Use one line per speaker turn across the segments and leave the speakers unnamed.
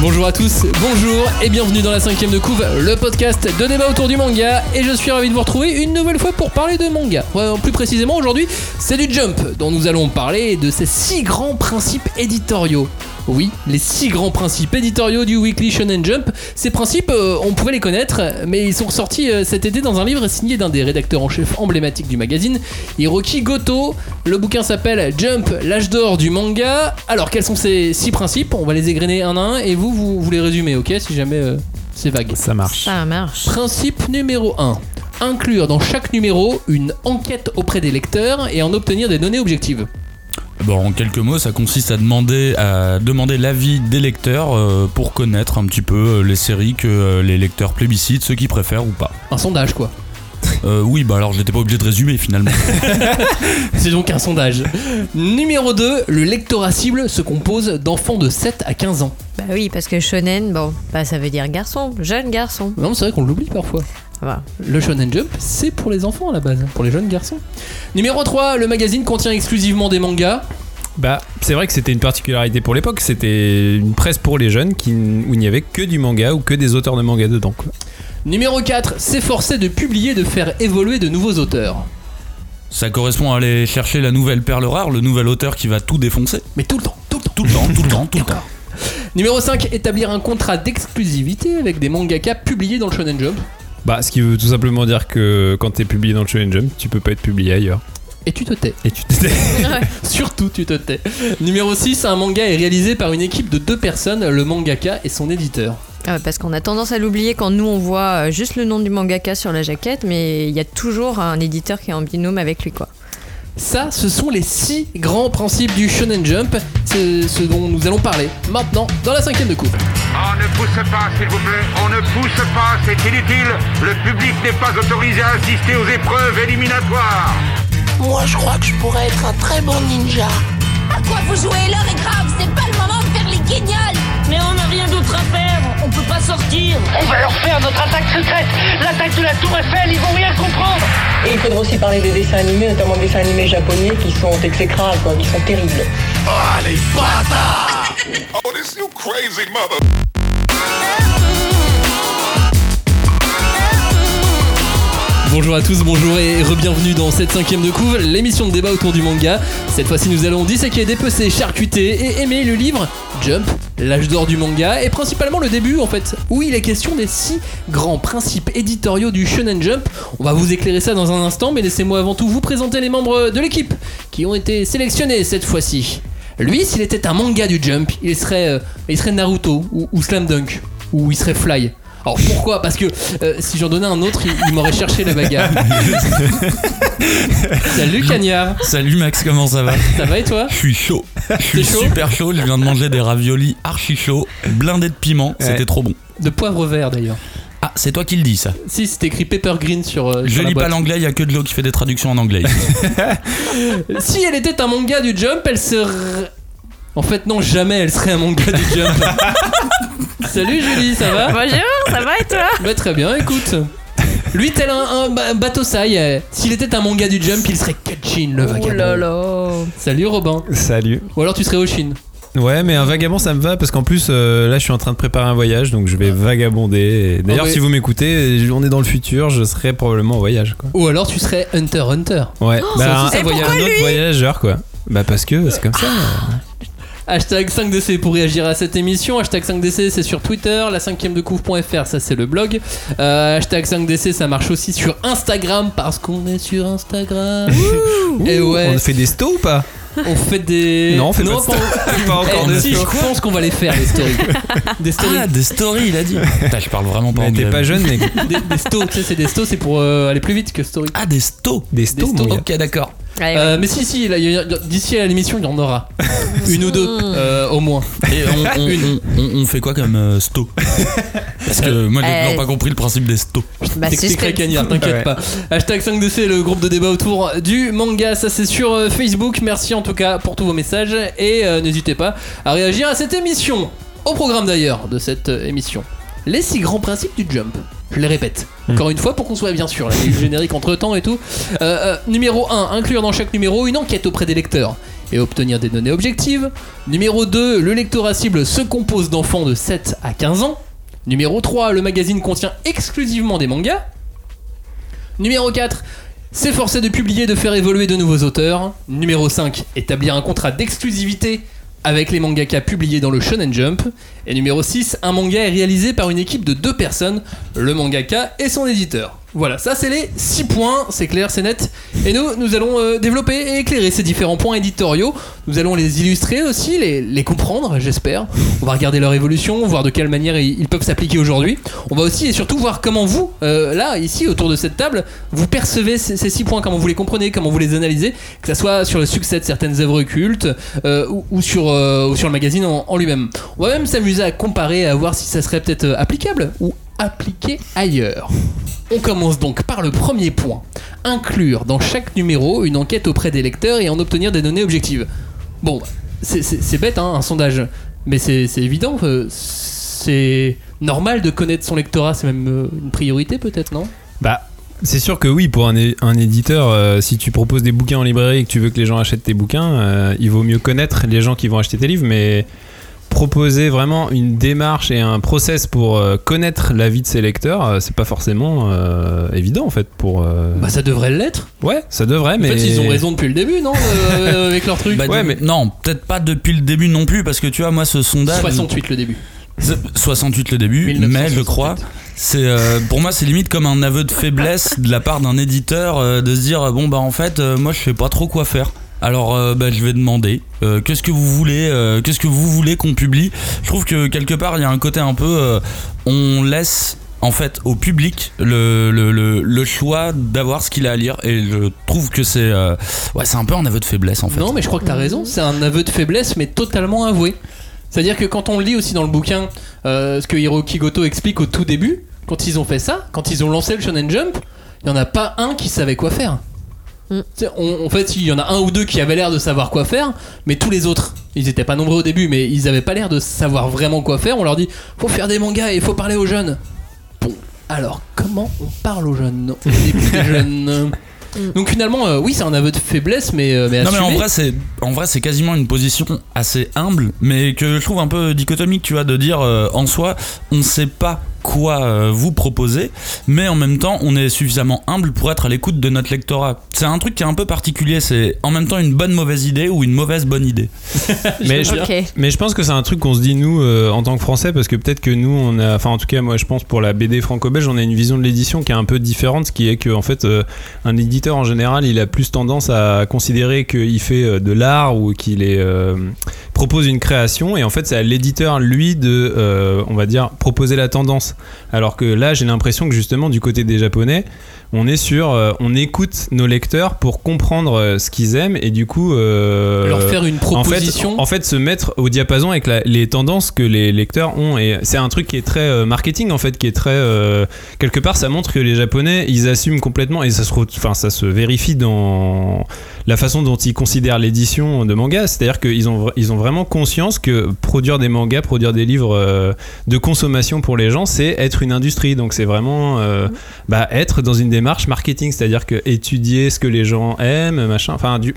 Bonjour à tous, bonjour et bienvenue dans la cinquième de couve, le podcast de débat autour du manga. Et je suis ravi de vous retrouver une nouvelle fois pour parler de manga. Plus précisément aujourd'hui, c'est du Jump dont nous allons parler de ces six grands principes éditoriaux. Oui, les six grands principes éditoriaux du Weekly Shonen Jump. Ces principes, euh, on pouvait les connaître, mais ils sont ressortis euh, cet été dans un livre signé d'un des rédacteurs en chef emblématiques du magazine, Hiroki Goto. Le bouquin s'appelle Jump, l'âge d'or du manga. Alors, quels sont ces six principes? On va les égrener un à un et vous, vous, vous les résumez, ok? Si jamais euh, c'est vague.
Ça marche.
Ça marche.
Principe numéro 1. Inclure dans chaque numéro une enquête auprès des lecteurs et en obtenir des données objectives.
Bon, en quelques mots, ça consiste à demander, à demander l'avis des lecteurs euh, pour connaître un petit peu euh, les séries que euh, les lecteurs plébiscitent, ceux qui préfèrent ou pas.
Un sondage, quoi.
Euh, oui, bah alors j'étais pas obligé de résumer finalement.
C'est donc un sondage. Numéro 2. Le lectorat cible se compose d'enfants de 7 à 15 ans.
Bah oui, parce que shonen, bon, bah ça veut dire garçon, jeune garçon.
Non, c'est vrai qu'on l'oublie parfois.
Voilà.
Le Shonen Jump, c'est pour les enfants à la base, pour les jeunes garçons. Numéro 3. Le magazine contient exclusivement des mangas.
Bah, c'est vrai que c'était une particularité pour l'époque. C'était une presse pour les jeunes qui, où il n'y avait que du manga ou que des auteurs de manga dedans. Quoi.
Numéro 4. S'efforcer de publier, de faire évoluer de nouveaux auteurs.
ça correspond à aller chercher la nouvelle perle rare, le nouvel auteur qui va tout défoncer.
Mais tout le temps, tout le temps.
Tout le temps, tout le temps, tout le temps.
Numéro 5. Établir un contrat d'exclusivité avec des mangakas publiés dans le Shonen Jump.
Bah, ce qui veut tout simplement dire que quand t'es publié dans le Shonen Jump, tu peux pas être publié ailleurs.
Et tu te tais.
Et tu t'étais.
Surtout, tu te tais. Numéro 6. Un manga est réalisé par une équipe de deux personnes, le mangaka et son éditeur.
Ah, parce qu'on a tendance à l'oublier quand nous on voit euh, juste le nom du mangaka sur la jaquette, mais il y a toujours un éditeur qui est en binôme avec lui quoi.
Ça, ce sont les six grands principes du Shonen Jump. C'est ce dont nous allons parler maintenant dans la cinquième de coupe.
On ne pousse pas, s'il vous plaît. On ne pousse pas, c'est inutile. Le public n'est pas autorisé à assister aux épreuves éliminatoires.
Moi, je crois que je pourrais être un très bon ninja.
À quoi vous jouez L'heure est grave, c'est pas le moment de faire les guignols Mais on n'a rien d'autre à faire, on peut pas sortir
On va leur faire notre attaque secrète L'attaque de la Tour Eiffel, ils vont rien comprendre
Et il faudra aussi parler des dessins animés, notamment des dessins animés japonais qui sont exécrables, quoi, qui sont terribles.
Oh, this you crazy mother.
Bonjour à tous, bonjour et re-bienvenue dans cette cinquième de couve, l'émission de débat autour du manga. Cette fois-ci, nous allons disséquer, dépecer, charcuter et aimer le livre Jump, l'âge d'or du manga, et principalement le début en fait, où il est question des six grands principes éditoriaux du Shonen Jump. On va vous éclairer ça dans un instant, mais laissez-moi avant tout vous présenter les membres de l'équipe qui ont été sélectionnés cette fois-ci. Lui, s'il était un manga du Jump, il serait, euh, Naruto ou Slam Dunk, ou il serait Fly. Alors pourquoi? Parce que euh, si j'en donnais un autre, il, il m'aurait cherché la bagarre. Salut Cagnard,
Salut Max, comment ça va?
Ça va et toi?
Je suis chaud. Je suis
chaud?
super chaud. Je viens de manger des raviolis archi chauds, blindés de piment. C'était trop bon.
De poivre vert d'ailleurs.
Ah, c'est toi qui le dis ça.
Si, c'est écrit Pepper Green sur. euh,
Je
sur la
lis pas l'anglais, il y a que de l'eau qui fait des traductions en anglais.
Si elle était un manga du Jump, elle serait. En fait, non, jamais elle serait un manga du Jump. Salut Julie, ça va?
Bonjour, ça va et toi?
Bah, Très bien, écoute. Lui, tel un, un ba- bateau saï, euh, s'il était un manga du Jump, il serait Kachin le
Oh
vagabond.
là là
Salut Robin.
Salut.
Ou alors tu serais Oshin.
Ouais, mais un vagabond ça me va parce qu'en plus euh, là je suis en train de préparer un voyage donc je vais vagabonder. D'ailleurs,
Ah ouais.
si vous m'écoutez, on est dans le futur, je serai probablement en voyage quoi.
Ou alors tu serais Hunter Hunter.
Ouais,
ça
bah, un,
voyage.
un autre voyageur quoi. Bah parce que c'est comme ça.
Hashtag 5DC pour réagir à cette émission. Hashtag 5DC c'est sur Twitter. La 5ème de couvre.fr ça c'est le blog. Euh, hashtag 5DC ça marche aussi sur Instagram parce qu'on est sur Instagram. Et ouais,
On fait des stos ou pas
on fait des.
Non, on fait pas de story. Pas encore
Eh,
de
si, je
story.
pense qu'on va les faire, les stories. Des stories.
Ah, des stories, il a dit. Putain, je parle vraiment pas
Mais
anglais.
t'es pas jeune mais
Des, des stos, tu sais, c'est des stos, c'est pour euh, aller plus vite que story.
Ah, des stos.
des
Des
stos.
Ok, d'accord.
Ouais,
Euh, mais si, si, là, il y a- d'ici à l'émission, il y en aura. Une ou deux, euh, au moins.
Et on, on-
Une.
on- on- on fait quoi comme euh, sto? Parce que moi, j'ai
Euh,
toujours pas compris le principe des stos.
bah,
T'expliquerai
suspense.
Cagnard, t'inquiète
Ouais.
pas. Hashtag 5DC, le groupe de débat autour du manga, ça c'est sur euh, Facebook. Merci en tout cas pour tous vos messages et euh, n'hésitez pas à réagir à cette émission. Au programme d'ailleurs de cette euh, émission, les six grands principes du jump. Je les répète. Encore une fois pour qu'on soit bien sûr, là, il y a eu le générique entre temps et tout. Euh, euh, numéro 1, inclure dans chaque numéro une enquête auprès des lecteurs et obtenir des données objectives. Numéro 2, le lectorat cible se compose d'enfants de 7 à 15 ans. Numéro 3, le magazine contient exclusivement des mangas. Numéro 4, s'efforcer de publier et de faire évoluer de nouveaux auteurs. Numéro 5, établir un contrat d'exclusivité avec les mangakas publiés dans le Shonen Jump. Et numéro 6, un manga est réalisé par une équipe de deux personnes, le mangaka et son éditeur. Voilà, ça c'est les 6 points, c'est clair, c'est net. Et nous, nous allons euh, développer et éclairer ces différents points éditoriaux. Nous allons les illustrer aussi, les, comprendre, j'espère. On va regarder leur évolution, voir de quelle manière ils, peuvent s'appliquer aujourd'hui. On va aussi et surtout voir comment vous, euh, là, ici, autour de cette table, vous percevez ces, ces six points, comment vous les comprenez, comment vous les analysez, que ça soit sur le succès de certaines œuvres cultes euh, ou, sur, le magazine en, en lui-même. On va même s'amuser à comparer, à voir si ça serait peut-être applicable ou appliqué ailleurs. On commence donc par le premier point. Inclure dans chaque numéro une enquête auprès des lecteurs et en obtenir des données objectives. Bon, c'est- bête, hein, un sondage, mais c'est évident. euh, c'est normal de connaître son lectorat, c'est même euh, une priorité peut-être, non?
Bah, c'est sûr que oui, pour un, éditeur, euh, si tu proposes des bouquins en librairie et que tu veux que les gens achètent tes bouquins, il vaut mieux connaître les gens qui vont acheter tes livres, mais proposer vraiment une démarche et un process pour euh, connaître la vie de ses lecteurs, euh, c'est pas forcément euh, évident en fait pour. euh,
Bah ça devrait l'être.
Ouais, ça devrait, mais.
En fait, ils ont raison depuis le début, non euh, Avec leur truc.
Bah,
Ouais,
de-
mais-
Non, peut-être pas depuis le début non plus, parce que tu vois, moi, ce sondage.
68 le début.
C'est- 68 le début,
1968.
mais je crois, c'est euh, pour moi c'est limite comme un aveu de faiblesse de la part d'un éditeur euh, de se dire bon bah en fait euh, moi je sais pas trop quoi faire. Alors euh, bah, je vais demander euh, qu'est-ce que vous voulez euh, qu'est-ce que vous voulez qu'on publie? Je trouve que quelque part il y a un côté un peu on laisse en fait au public le, choix d'avoir ce qu'il a à lire et je trouve que c'est ouais c'est un peu un aveu de faiblesse en fait.
Non, mais je crois que t'as raison. C'est un aveu de faiblesse, mais totalement avoué. C'est-à-dire que quand on lit aussi dans le bouquin ce que Hiroki Goto explique au tout début, quand ils ont fait ça, quand ils ont lancé le Shonen Jump, il y en a pas un qui savait quoi faire.
Mm.
On- en fait, il y en a un ou deux qui avaient l'air de savoir quoi faire, mais tous les autres, ils étaient pas nombreux au début, mais ils avaient pas l'air de savoir vraiment quoi faire. On leur dit, faut faire des mangas et il faut parler aux jeunes. Bon, alors comment on parle aux jeunes? Des jeunes Donc finalement, euh, oui, c'est un aveu de faiblesse, mais, euh, mais
Non mais en
assumé.
vrai c'est en vrai c'est quasiment une position assez humble mais que je trouve un peu dichotomique tu vois de dire euh, en soi on sait pas quoi euh, vous proposer mais en même temps on est suffisamment humble pour être à l'écoute de notre lectorat. C'est un truc qui est un peu particulier c'est en même temps une bonne mauvaise idée ou une mauvaise bonne idée.
Mais je,
Ok.
mais je pense que c'est un truc qu'on se dit nous euh, en tant que français parce que peut-être que nous on a enfin en tout cas moi je pense pour la BD franco-belge on a une vision de l'édition qui est un peu différente ce qui est que en fait euh, un éditeur en général il a plus tendance à considérer qu'il fait euh, de l'art ou qu'il est euh, propose une création et en fait c'est à l'éditeur lui de euh, on va dire proposer la tendance alors que là j'ai l'impression que justement du côté des japonais on est sur euh, on écoute nos lecteurs pour comprendre euh, ce qu'ils aiment et du coup euh,
leur faire une
en fait,
proposition.
en fait, se mettre au diapason avec la- les tendances que les lecteurs ont. Et c'est un truc qui est très marketing, en fait, qui est très. quelque part, ça montre que les Japonais, ils assument complètement, et ça se, enfin, ça se vérifie dans la façon dont ils considèrent l'édition de manga. C'est-à-dire qu'ils ont, ils ont vraiment conscience que produire des mangas, produire des livres de consommation pour les gens, c'est être une industrie. Donc, c'est vraiment bah, être dans une démarche marketing, c'est-à-dire que étudier ce que les gens aiment, machin. Enfin, du,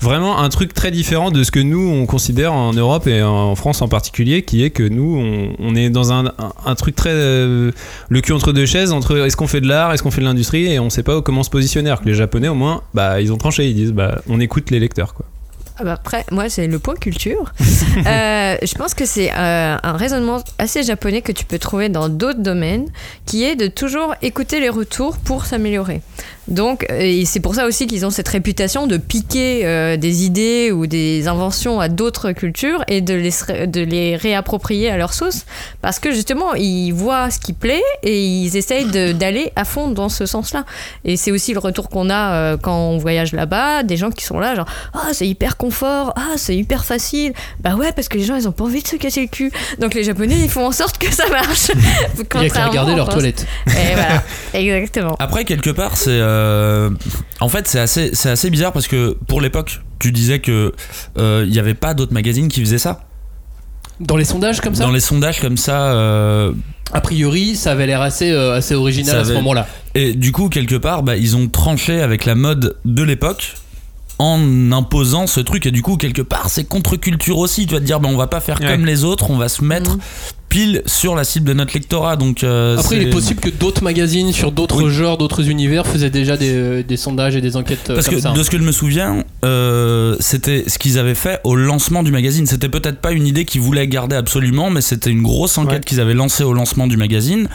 vraiment un truc très différent de ce que nous on considère en Europe et en France en particulier, qui est que nous on, est dans un truc très euh, le cul entre deux chaises entre est-ce qu'on fait de l'art, est-ce qu'on fait de l'industrie et on sait pas comment se positionner. Alors que les Japonais au moins, bah ils ont tranché, ils disent bah on écoute les lecteurs quoi.
Ah bah après, moi, c'est le point culture. Euh, je pense que c'est euh, un raisonnement assez japonais que tu peux trouver dans d'autres domaines, qui est de toujours écouter les retours pour s'améliorer. Donc, euh, et c'est pour ça aussi qu'ils ont cette réputation de piquer euh, des idées ou des inventions à d'autres cultures et de les, de les réapproprier à leur sauce, parce que justement, ils voient ce qui plaît et ils essayent d'aller à fond dans ce sens-là. Et c'est aussi le retour qu'on a euh, quand on voyage là-bas, des gens qui sont là, genre, ah, c'est hyper confort, ah, c'est hyper facile. Bah ouais, parce que les gens, ils ont pas envie de se casser le cul. Donc les Japonais, ils font en sorte que ça marche.
Il y a qu'à regarder leur toilette.
Et voilà, exactement.
Après, quelque part, c'est. euh, En fait, c'est assez, c'est assez bizarre parce que pour l'époque, tu disais que euh, il n'y avait pas d'autres magazines qui faisaient ça.
Dans les sondages comme ça,
Dans les sondages comme ça. euh,
a priori, ça avait l'air assez, euh, assez original à ce moment-là.
Et du coup, quelque part, bah, ils ont tranché avec la mode de l'époque en imposant ce truc et du coup quelque part c'est contre-culture aussi tu vas te dire ben on va pas faire
Ouais.
comme les autres on va se mettre
Mhm.
Pile sur la cible de notre lectorat donc euh,
Après, il est possible que d'autres magazines sur d'autres
Oui.
genres, d'autres univers faisaient déjà des, des sondages et des enquêtes euh,
Parce
comme
que
ça.
de ce que je me souviens, euh, c'était ce qu'ils avaient fait au lancement du magazine. C'était peut-être pas une idée qu'ils voulaient garder absolument, mais c'était une grosse enquête
Ouais.
qu'ils avaient lancée au lancement du magazine.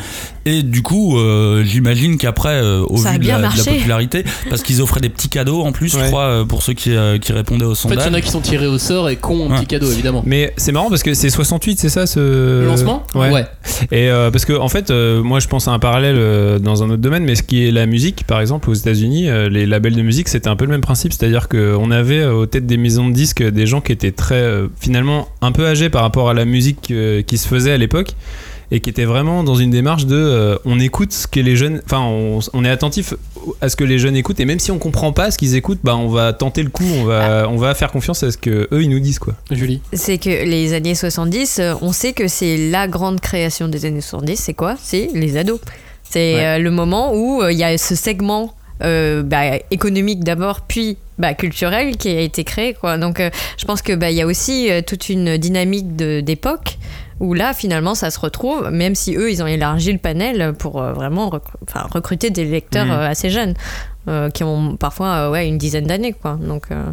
Et du coup, euh, j'imagine qu'après, euh, au
Ça a
vu de la, de la
marché.
popularité, parce qu'ils offraient des petits cadeaux en plus, je crois, euh, pour ceux qui, euh, qui répondaient au
En fait, il
sondage.
y en a qui sont tirés au sort et qui ont un
Ouais.
petit cadeau, évidemment.
Mais c'est marrant parce que c'est 68, c'est ça ce
Le lancement
Ouais. Et euh, parce que en fait, euh, moi je pense à un parallèle euh, dans un autre domaine, mais ce qui est la musique, par exemple, aux États-Unis, euh, les labels de musique, c'était un peu le même principe, c'est-à-dire qu'on avait euh, aux têtes des maisons de disques des gens qui étaient très euh, finalement un peu âgés par rapport à la musique euh, qui se faisait à l'époque. Et qui étaient vraiment dans une démarche de euh, on écoute ce que les jeunes enfin on, on est attentif à ce que les jeunes écoutent et même si on comprend pas ce qu'ils écoutent bah on va tenter le coup on va on va faire confiance à ce que eux ils nous disent quoi
Julie.
C'est que les années 70, euh, on sait que c'est la grande création des années 70. C'est quoi? C'est les ados. C'est
Ouais.
euh, le moment où euh, il y a ce segment euh, bah, économique d'abord, puis bah, culturel qui a été créé. Quoi. Donc euh, je pense qu'il bah, il y a aussi euh, toute une dynamique d'époque où là finalement ça se retrouve, même si eux ils ont élargi le panel pour euh, vraiment enfin, recruter des lecteurs
Mhm.
euh, assez jeunes. euh, qui ont parfois euh, ouais, une dizaine d'années quoi donc euh,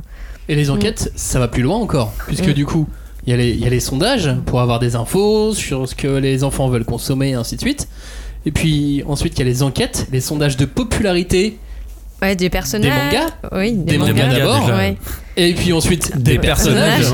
Et les enquêtes, ça va plus loin encore, puisque
Mm.
du coup, il y, a les- il y a les sondages pour avoir des infos sur ce que les enfants veulent consommer et ainsi de suite. Et puis ensuite, il y a les enquêtes, les sondages de popularité,
ouais, des personnages
mangas
oui des,
des mangas,
mangas
d'abord,
ouais.
Et puis ensuite des, personnages.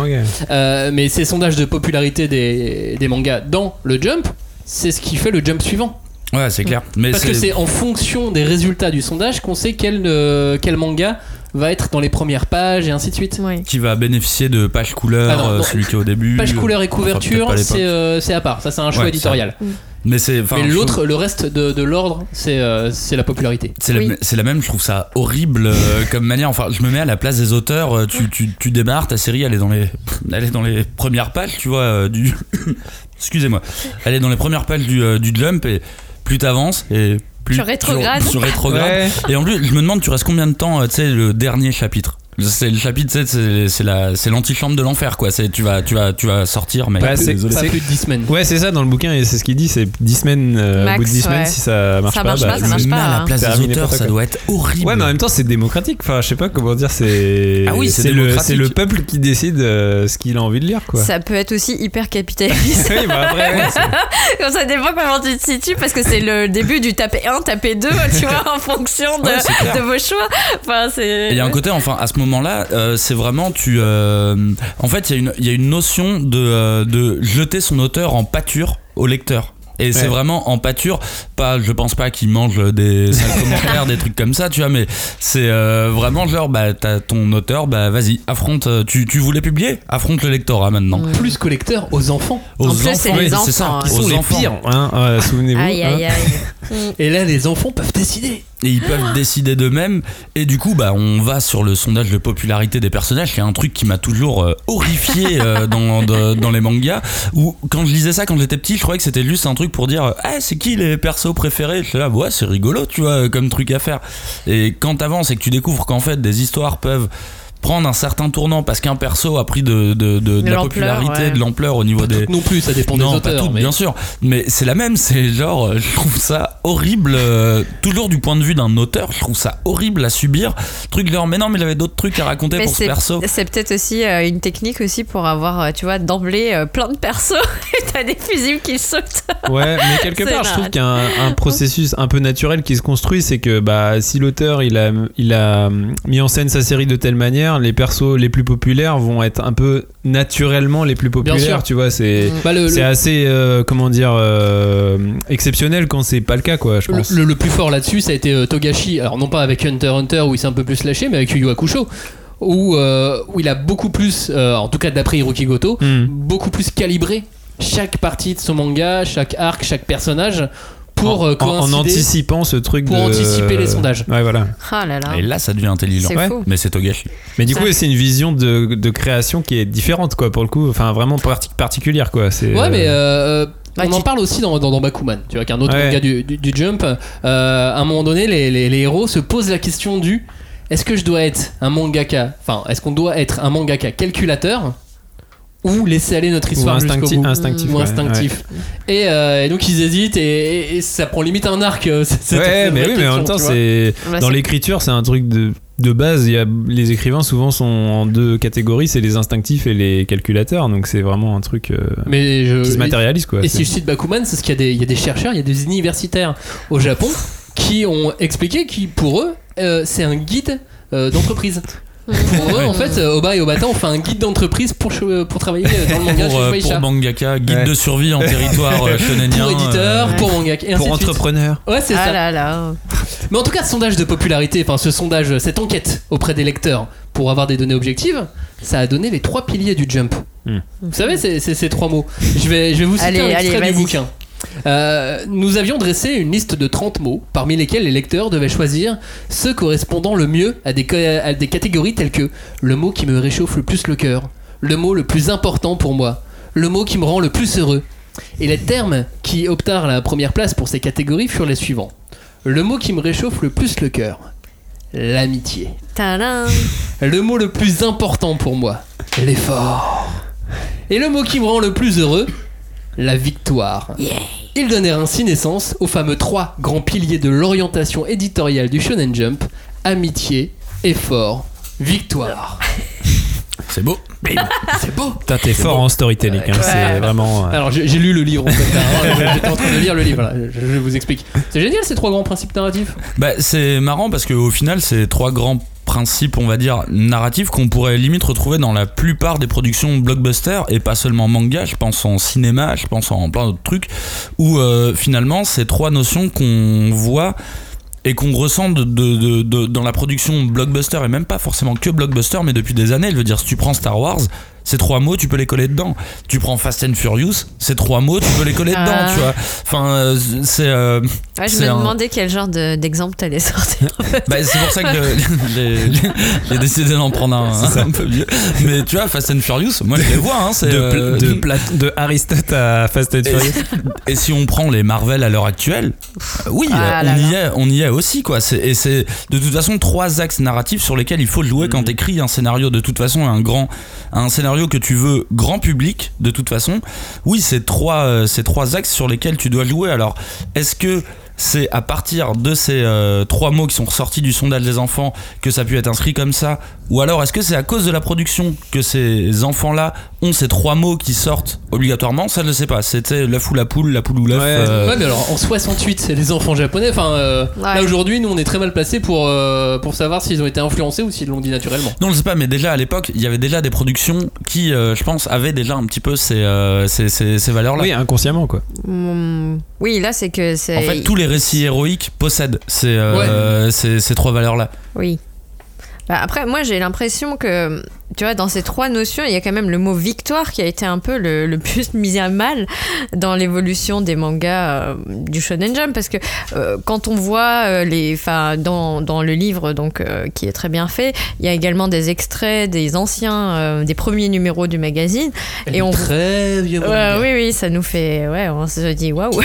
Euh, mais ces sondages de popularité des, des mangas dans le Jump, c'est ce qui fait le Jump suivant.
Ouais, c'est clair. Mais
Parce que c'est en fonction des résultats du sondage qu'on sait quel, euh, quel manga va être dans les premières pages et ainsi de suite.
Qui va bénéficier de page couleur,
Ah non,
euh,
non.
celui qui est au début.
Page couleur et couverture, c'est euh, à part. Ça, c'est un choix
Ouais,
éditorial.
Mais c'est.
l'autre, le reste de, de l'ordre, c'est euh, c'est la popularité.
C'est la,
Oui.
c'est la même, je trouve ça horrible euh, comme manière. Enfin, je me mets à la place des auteurs. euh, Tu, tu, tu démarres, ta série, elle est dans les, elle est dans les premières pages, tu vois, euh, du. Excusez-moi. Elle est dans les premières pages du, euh, du Jump et plus t'avances et plus.
Tu rétrogrades.
Tu, tu rétrogrades. Et en plus, je me demande, tu restes combien de temps, euh, tu sais, le dernier chapitre? C'est le chapitre, c'est- c'est la, c'est l'antichambre de l'enfer, quoi. C'est tu vas, tu vas, tu vas sortir, mais
Bah, c'est-
plus de 10 semaines.
Ouais, c'est ça dans le bouquin et c'est ce qu'il dit, c'est 10 semaines, euh,
Max,
au bout de 10 semaines,
ouais.
si ça marche
Ça
pas,
marche
bah,
pas, ça marche pas,
à la place des auteurs,
pas,
ça doit être horrible.
Ouais, mais en même temps, c'est démocratique. Enfin, je sais pas comment dire, c'est.
Ah oui, c'est
le,
démocratique.
c'est le peuple qui décide euh, ce qu'il a envie de lire, quoi.
Ça peut être aussi hyper capitaliste.
oui, bah après, ouais, c'est-
Comme ça dépend comment tu te situes parce que c'est le début du taper 1, taper 2, tu vois, en fonction de,
Ouais,
vos choix. Enfin, c'est.
Et Il y a un côté, enfin, à ce moment-là, euh, c'est vraiment, tu. euh, en fait, il y, a une- il y a une notion de, euh, de jeter son auteur en pâture au lecteur. Et c'est vraiment en pâture, pas, je pense pas qu'il mange des sales commentaires, des trucs comme ça, tu vois, mais c'est euh, vraiment genre, bah, t'as ton auteur, bah, vas-y, affronte, tu, tu voulais publier? Affronte le lectorat maintenant.
Plus collecteur aux enfants.
Aux
En plus, c'est
enfants, oui, c'est ça,
Ils
hein.
sont
aux
les
enfants.
pires, hein, euh, souvenez-vous.
Aïe, aïe,
hein.
Et là, les enfants peuvent décider.
Et ils peuvent décider d'eux-mêmes. Et du coup bah on va sur le sondage de popularité des personnages qui est un truc qui m'a toujours euh, horrifié euh, dans, de- dans les mangas. Où quand je lisais ça quand j'étais petit je croyais que c'était juste un truc pour dire ah c'est qui les persos préférés? Je là ouais c'est rigolo tu vois comme truc à faire et quand t'avances et que tu découvres qu'en fait des histoires peuvent prendre un certain tournant parce qu'un perso a pris de, de, de- de
De
la popularité
ouais.
de l'ampleur au niveau des
Non plus, ça dépend
non,
des
pas
auteurs.
toutes,
mais-
bien sûr. Mais c'est la même, c'est genre, euh, je trouve ça horrible, euh, toujours du point de vue d'un auteur, je trouve ça horrible à subir. Truc genre, mais non, mais il avait d'autres trucs à raconter
Mais
pour ce perso.
c'est peut-être aussi euh, une technique aussi pour avoir, tu vois, d'emblée euh, plein de persos et t'as des fusibles qui sautent.
Ouais, mais quelque part, je trouve qu'il y a un, un processus un peu naturel qui se construit, c'est que bah, si l'auteur il a, il a mis en scène sa série de telle manière, les persos les plus populaires vont être un peu naturellement les plus populaires, tu vois, c'est
Bah,
c'est
le-
assez euh, comment dire euh, exceptionnel quand c'est pas le cas, quoi, je
le-
pense.
le- le plus fort là-dessus, ça a été euh, Togashi. Alors, non pas avec Hunter Hunter où il s'est un peu plus lâché, mais avec Yu Hakusho. Où, euh, où il a beaucoup plus, en tout cas d'après Hiroki Goto,
Hmm.
beaucoup plus calibré chaque partie de son manga, chaque arc, chaque personnage pour euh,
en, en anticipant ce truc
pour
de-
anticiper les sondages.
Ouais, voilà.
Ah là là.
Et là, ça devient intelligent.
C'est
Ouais.
fou.
Mais c'est Togashi.
Mais du
Ça-
coup, c'est une vision de, de création qui est différente, quoi, pour le coup. Enfin, vraiment parti- particulière, quoi. C'est,
Ouais, mais
euh,
euh, on en
tu-
parle aussi dans, dans, dans Bakuman, tu vois, qu'un autre
Ouais.
manga du, du- du Jump. euh, à un moment donné, les, les- les héros se posent la question du est-ce que je dois être un mangaka, enfin, est-ce qu'on doit être un mangaka calculateur ou laisser aller notre histoire
Ou
jusqu'au bout
instinctif,
ou
ouais,
instinctif. Et, euh, et donc ils hésitent et, et- et ça prend limite un arc. euh, cette- cette
Ouais, mais oui, mais en même temps, c'est
Bah,
dans l'écriture, c'est un truc de de base. Il y a les écrivains souvent sont en deux catégories, c'est les instinctifs et les calculateurs. Donc c'est vraiment un truc euh,
Mais je,
qui se matérialise quoi.
Et si je cite Bakuman, c'est parce qu'il y, a des- il y a des chercheurs, il y a des universitaires au Japon qui ont expliqué qui, pour eux, euh, c'est un guide euh, d'entreprise. Eux, en fait, euh, Oba et Obata ont fait un guide d'entreprise pour, pour travailler dans le manga
pour,
chez
euh, pour mangaka, guide
Ouais.
de survie en territoire euh, shonenien.
Pour éditeur,
euh,
pour mangaka, et ainsi
pour
de suite.
entrepreneurs.
Ouais, c'est
Ah
ça.
là là.
Mais en tout cas, ce sondage de popularité, enfin ce sondage, cette enquête auprès des lecteurs pour avoir des données objectives, ça a donné les trois piliers du jump.
Hmm.
Vous savez, c'est ces trois mots. Je vais, je vais vous citer
Allez,
un extrait
allez,
du bouquin. Euh, nous avions dressé une liste de 30 mots, parmi lesquels les lecteurs devaient choisir ceux correspondant le mieux à des, co- à des catégories telles que le mot qui me réchauffe le plus le cœur, le mot le plus important pour moi, le mot qui me rend le plus heureux. Et les termes qui obtinrent la première place pour ces catégories furent les suivants. Le mot qui me réchauffe le plus le cœur, l'amitié. Le mot le plus important pour moi, l'effort. Et le mot qui me rend le plus heureux, la victoire. Ils donnèrent ainsi naissance aux fameux trois grands piliers de l'orientation éditoriale du Shonen Jump amitié, effort, victoire.
C'est beau.
C'est beau.
T'es fort en storytelling. hein, C'est vraiment. euh,
Alors j'ai j'ai lu le livre en fait. hein. J'étais en train de lire le livre. là. Je, je vous explique. C'est génial ces trois grands principes narratifs.
Bah, c'est marrant parce qu'au final, c'est trois grands principes, on va dire, narratifs qu'on pourrait limite retrouver dans la plupart des productions blockbusters et pas seulement manga, je pense en cinéma, je pense en plein d'autres trucs, où euh, finalement, ces trois notions qu'on voit et qu'on ressent de- dans la production blockbuster et même pas forcément que blockbuster mais depuis des années je veux dire si tu prends Star Wars ces trois mots tu peux les coller dedans tu prends Fast and Furious ces trois mots tu peux les coller
Ah.
dedans tu vois enfin euh, c'est euh,
Ouais, je me
un-
demandais quel genre de- d'exemple t'allais sortir.
bah, c'est pour ça que j'ai- décidé d'en prendre un, un peu vieux. Mais tu vois, Fast and Furious, moi je les vois. Hein, c'est,
de,
euh,
pla- de, pla- de Aristote à Fast and Furious.
et si on prend les Marvel à l'heure actuelle, euh, oui,
Ah
on,
là
y est, on y est aussi. Quoi. C'est- et c'est de toute façon trois axes narratifs sur lesquels il faut jouer quand t'écris un scénario. De toute façon, un, grand, un scénario que tu veux grand public, de toute façon, oui, c'est trois, euh, ces trois axes sur lesquels tu dois jouer. Alors, est-ce que c'est à partir de ces euh, trois mots qui sont ressortis du sondage des enfants que ça a pu être inscrit comme ça? Ou alors est-ce que c'est à cause de la production que ces enfants-là ont ces trois mots qui sortent obligatoirement Ça je ne sais pas. C'était l'œuf ou la poule, la poule ou l'œuf.
Ouais.
euh,
Ouais, mais alors en 68, c'est les enfants japonais. Enfin, euh,
Ouais.
là aujourd'hui, nous on est très mal placés pour, euh, pour savoir s'ils ont été influencés ou s'ils l'ont dit naturellement.
Non, je sais pas, mais déjà à l'époque, il y avait déjà des productions qui, euh, je pense, avaient déjà un petit peu ces, euh, ces, ces- ces valeurs-là.
Oui, inconsciemment quoi.
Hmm, oui, là c'est que c'est.
En fait, tous les récits héroïques possèdent ces, euh, ces, ces trois valeurs-là.
Oui. Bah, après, moi j'ai l'impression que, tu vois, dans ces trois notions, il y a quand même le mot victoire qui a été un peu le, le plus mis à mal dans l'évolution des mangas euh, du Shonen Jump. Parce que euh, quand on voit euh, les. Enfin, dans, dans le livre, donc, qui est très bien fait, il y a également des extraits des anciens, des premiers numéros du magazine. Et on-
très vieux
Ouais,
manga.
oui, oui, ça nous fait. Ouais, on se dit waouh,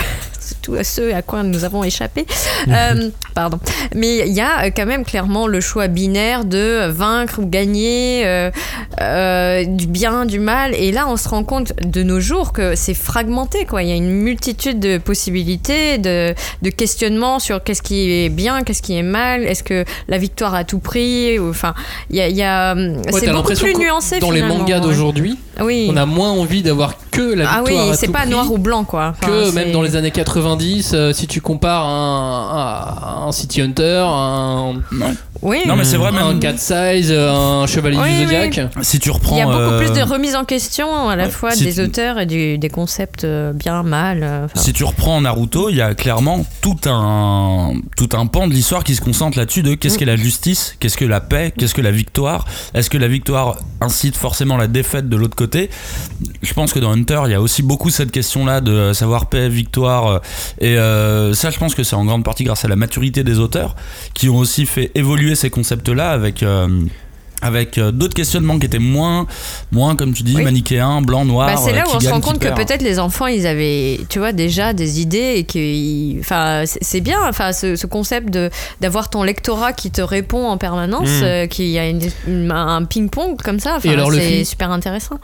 tout à ce à quoi nous avons échappé. Euh, pardon. Mais il y a euh, quand même clairement le choix binaire de vaincre ou gagner, euh, euh, du bien, du mal. Et là, on se rend compte de nos jours que c'est fragmenté, quoi. Il y a une multitude de possibilités, de, de questionnements sur qu'est-ce qui est bien, qu'est-ce qui est mal, est-ce que la victoire à tout prix, enfin, il y a. il y a
Ouais,
c'est beaucoup plus
que
nuancé
dans les mangas
ouais.
d'aujourd'hui,
Oui.
on a moins envie d'avoir que la
ah
victoire
oui,
à
c'est
tout
pas
prix
noir ou blanc, quoi. Enfin,
que même dans les années 90, euh, si tu compares un, un, un City Hunter, un,
Oui.
Non, mais c'est vrai,
un Cat Size, un Chevalier
Oui,
du
oui.
Zodiac.
si tu
Il
reprends.
y a beaucoup
euh,
plus de remise en question à la
ouais,
fois
si
des
tu-
auteurs et du- des concepts euh, bien, mal. euh.
Si tu reprends Naruto, il y a clairement tout un, tout un pan de l'histoire qui se concentre là-dessus de qu'est-ce
Mm.
qu'est la justice, qu'est-ce que la paix, qu'est-ce que la victoire, est-ce que la victoire incite forcément la défaite de l'autre côté? Je pense que dans Hunter, il y a aussi beaucoup cette question-là de savoir paix, victoire, euh, et euh, ça je pense que c'est en grande partie grâce à la maturité des auteurs qui ont aussi fait évoluer ces concepts-là avec... euh, avec euh, d'autres questionnements qui étaient moins, moins comme tu dis,
Oui.
manichéens, blanc, noir.
Bah, c'est
euh,
là où on se rend compte que peut-être les enfants, ils avaient, tu vois, déjà des idées et que, enfin, c'est- bien, enfin, ce, ce concept de d'avoir ton lectorat qui te répond en permanence,
Mm.
euh, qu'il y a une- une- un ping-pong comme ça. Enfin,
Et alors, le
c'est super intéressant.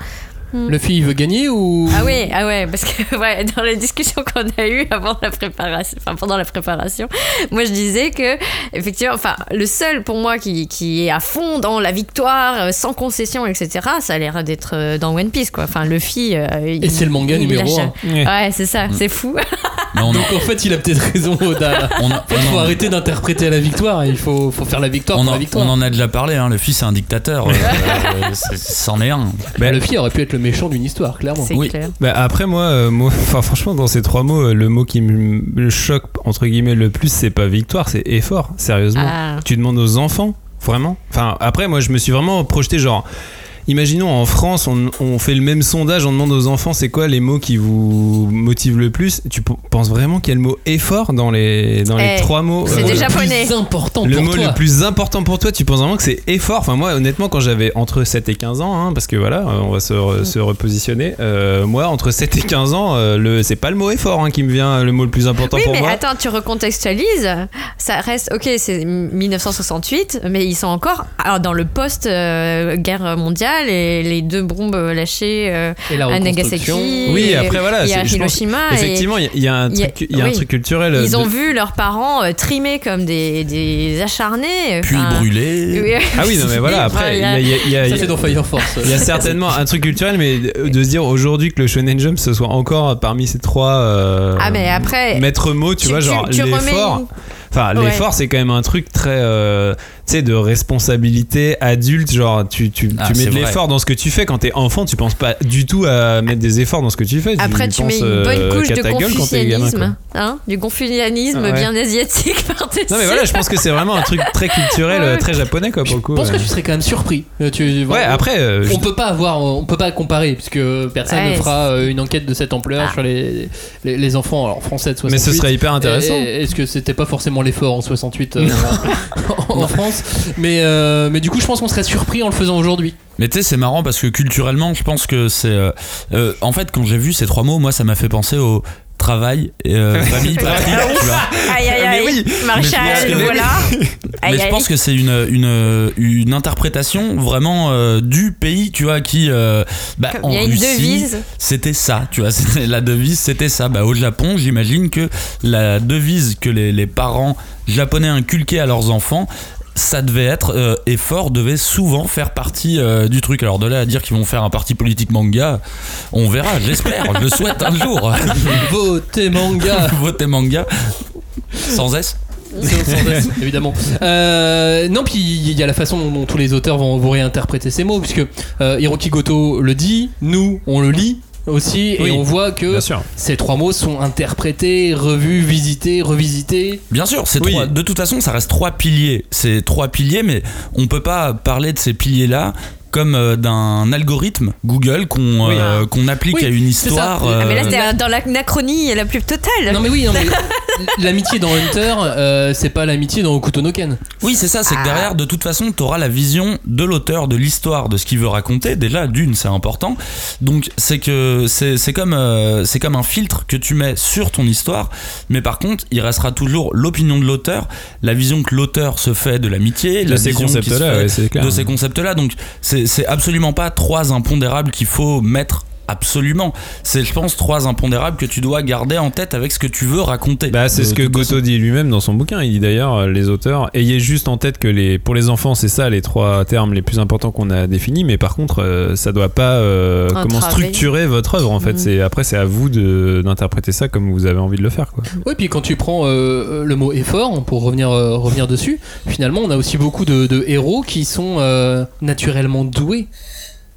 Le fille il veut gagner ou?
Ah oui, ah ouais, parce que ouais, dans les discussions qu'on a eues avant la préparation, enfin pendant la préparation, moi je disais que effectivement, enfin le seul pour moi qui, qui est à fond dans la victoire, euh, sans concession, etc. Ça a l'air d'être euh, dans One Piece quoi. Enfin Luffy. euh, il-
Et c'est le manga
il
numéro
lâche-
un.
Ouais.
Ouais, c'est ça, c'est fou.
Mais on, en-
Donc en fait, il a peut-être raison, Oda.
on, a-
Il faut arrêter d'interpréter la victoire, il faut, faut faire la victoire
on
pour
en,
la victoire.
on en a déjà parlé, hein, le fils c'est un dictateur. euh, euh, c'en est un.
Bah, le fille aurait pu être le méchant d'une histoire, clairement.
C'est
Oui.
clair.
Bah après moi, euh, moi enfin, franchement dans ces trois mots, euh, le mot qui me me choque entre guillemets le plus, c'est pas victoire, c'est effort. Sérieusement,
Ah.
tu demandes aux enfants, vraiment. Enfin après moi je me suis vraiment projeté genre. Imaginons en France, on, on fait le même sondage, on demande aux enfants c'est quoi les mots qui vous motivent le plus? Tu penses vraiment qu'il y a le mot effort dans les, dans les
Eh,
trois mots?
c'est
euh,
des
le
japonais.
plus important
le
pour
mot
toi.
le plus important pour toi, tu penses vraiment que c'est effort? Enfin, moi, honnêtement, quand j'avais entre 7 et 15 ans, hein, parce que voilà, euh, on va se, re- se repositionner, euh, moi, entre 7 et 15 ans, euh, le, c'est pas le mot effort hein, qui me vient le mot le plus important
Oui,
pour
mais
moi.
attends, tu recontextualises. Ça reste, ok, c'est 1968, mais ils sont encore alors, dans le post-guerre mondiale les deux bombes lâchées euh,
Et la
à Nagasaki.
Oui,
et-
après, voilà,
et à
pense-
Hiroshima. et-
Effectivement, il y a- il y, a un
il y a-
truc, il y a un
oui.
truc culturel. euh,
Ils ont vu leurs parents euh, trimer comme des, des acharnés.
Puis
enfin,
brûlé.
oui.
Ah oui, non, mais voilà, après, il y a- il y a- il y a-
Ça, c'est dans Fire Force.
Il y a certainement un truc culturel, mais de se dire aujourd'hui que le Shonen Jump ce soit encore parmi ces trois euh,
Ah, mais après,
maîtres mots, tu,
tu-
vois,
tu-
genre l'effort. Enfin,
Ouais.
l'effort, c'est quand même un truc très, euh, sais, de responsabilité adulte. Genre, tu, tu,
Ah,
tu mets de
vrai.
l'effort dans ce que tu fais. Quand t'es enfant, tu penses pas du tout à mettre des efforts dans ce que tu fais.
Après, tu mets
penses,
une bonne
euh,
couche de
gamin,
confucianisme, hein, du confucianisme
Ouais.
bien asiatique par-dessus.
Non, mais voilà, je pense que c'est vraiment un truc très culturel,
Ouais.
euh, très japonais, quoi, pour le coup.
Je pense que
ouais.
tu serais quand même surpris. Euh, Tu,
Ouais, après, euh, je-
on peut pas avoir, on peut pas comparer puisque personne
Ouais,
ne fera euh, une enquête de cette ampleur
Ah.
sur les, les, les enfants alors français de 68.
mais ce serait hyper intéressant.
Et- Est-ce que c'était pas forcément l'effort en 68 euh, en, en France? Mais euh, mais du coup, je pense qu'on serait surpris en le faisant aujourd'hui.
Mais tu sais, c'est marrant parce que culturellement, je pense que c'est. euh, euh, en fait, quand j'ai vu ces trois mots, moi, ça m'a fait penser au travail, et, euh, famille, patrie. tu vois.
Aïe aïe
Mais
aïe,
oui,
Marshall,
mais je pense que-
voilà. Aïe,
Mais je
aïe.
pense que c'est une, une, une interprétation vraiment euh, du pays, tu vois, qui. euh, bah,
Comme
en
Il y a une
Russie,
devise.
C'était ça, tu vois. C'était, la devise, c'était ça. Bah, au Japon, j'imagine que la devise que les, les parents japonais inculquaient à leurs enfants, ça devait être euh, effort devait souvent faire partie euh, du truc. Alors de là à dire qu'ils vont faire un parti politique manga, on verra. J'espère, je le souhaite un jour.
Votez manga.
Votez manga sans S.
S, évidemment. Euh, non, puis il y a la façon dont, tous les auteurs vont, réinterpréter ces mots, puisque euh, Hiroki Goto le dit, nous on le lit aussi,
Oui,
et on voit que ces trois mots sont interprétés, revus, visités, revisités.
Bien sûr, c'est
Oui.
trois- de toute façon, ça reste trois piliers. C'est trois piliers, mais on peut pas parler de ces piliers-là comme euh, d'un algorithme Google qu'on
Oui.
euh, qu'on applique
Oui,
à une
c'est
histoire.
Ah,
Ah, mais là,
euh,
c'était dans l'anachronie la plus totale.
Non mais oui, non, mais l'amitié dans Hunter, euh, c'est pas l'amitié dans Okuto no Ken.
Oui, c'est ça, c'est
Ah.
que derrière, de toute façon, tu auras la vision de l'auteur, de l'histoire, de ce qu'il veut raconter. Déjà, d'une, c'est important. Donc, c'est que c'est c'est comme, euh, c'est comme un filtre que tu mets sur ton histoire. Mais par contre, il restera toujours l'opinion de l'auteur, la vision que l'auteur se fait de l'amitié,
De
la
ces
vision qui se
concepts-là, ouais, c'est
de ces concepts-là. Donc, c'est c'est absolument pas trois impondérables qu'il faut mettre. Absolument. C'est, je pense, trois impondérables que tu dois garder en tête avec ce que tu veux raconter.
Bah, c'est
De
ce que. Goto dit lui-même dans son bouquin. Il dit d'ailleurs, euh, les auteurs, ayez juste en tête que les, pour les enfants, c'est ça les trois termes les plus importants qu'on a définis, mais par contre, euh, ça doit pas euh, comment structurer votre œuvre en fait.
Mhm.
C'est après, c'est à vous de- d'interpréter ça comme vous avez envie de le faire. Quoi.
Oui, puis quand tu prends euh, le mot effort, pour revenir, euh, revenir dessus, finalement, on a aussi beaucoup de, de héros qui sont euh, naturellement doués.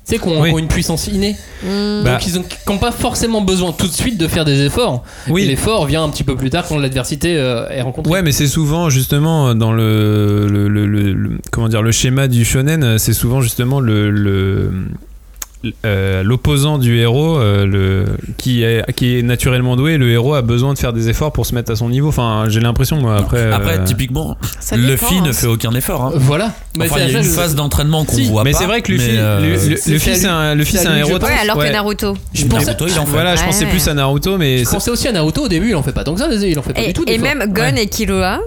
Tu sais, qui ont,
Oui.
une puissance innée.
Hmm.
Bah.
Donc, ils n'ont pas forcément besoin tout de suite de faire des efforts.
Oui.
L'effort vient un petit peu plus tard quand l'adversité euh, est rencontrée.
Ouais, mais c'est souvent justement dans le, le, le- le- le- comment dire le schéma du shonen, c'est souvent justement le, le euh, l'opposant du héros, euh, le, qui, est, qui est naturellement doué, le héros a besoin de faire des efforts pour se mettre à son niveau. Enfin, j'ai l'impression, moi, après.
Après,
euh,
typiquement, Luffy ne
hein.
fait aucun effort. hein.
Voilà. Mais
Enfin,
c'est
il y a une
je-
phase d'entraînement qu'on
Si,
voit
mais
pas.
c'est vrai que Luffy,
euh,
Lu-
c'est-
Luffy,
c'est
c'est un, Luffy,
c'est
un héros.
Ouais, alors que Naruto.
Je pensais,
Naruto, il en fait.
Voilà, je
Ouais.
pensais plus à Naruto, mais
je pensais aussi à Naruto au début, il en fait pas tant que ça, il en fait pas
Et,
du tout.
et même Gon et Killua,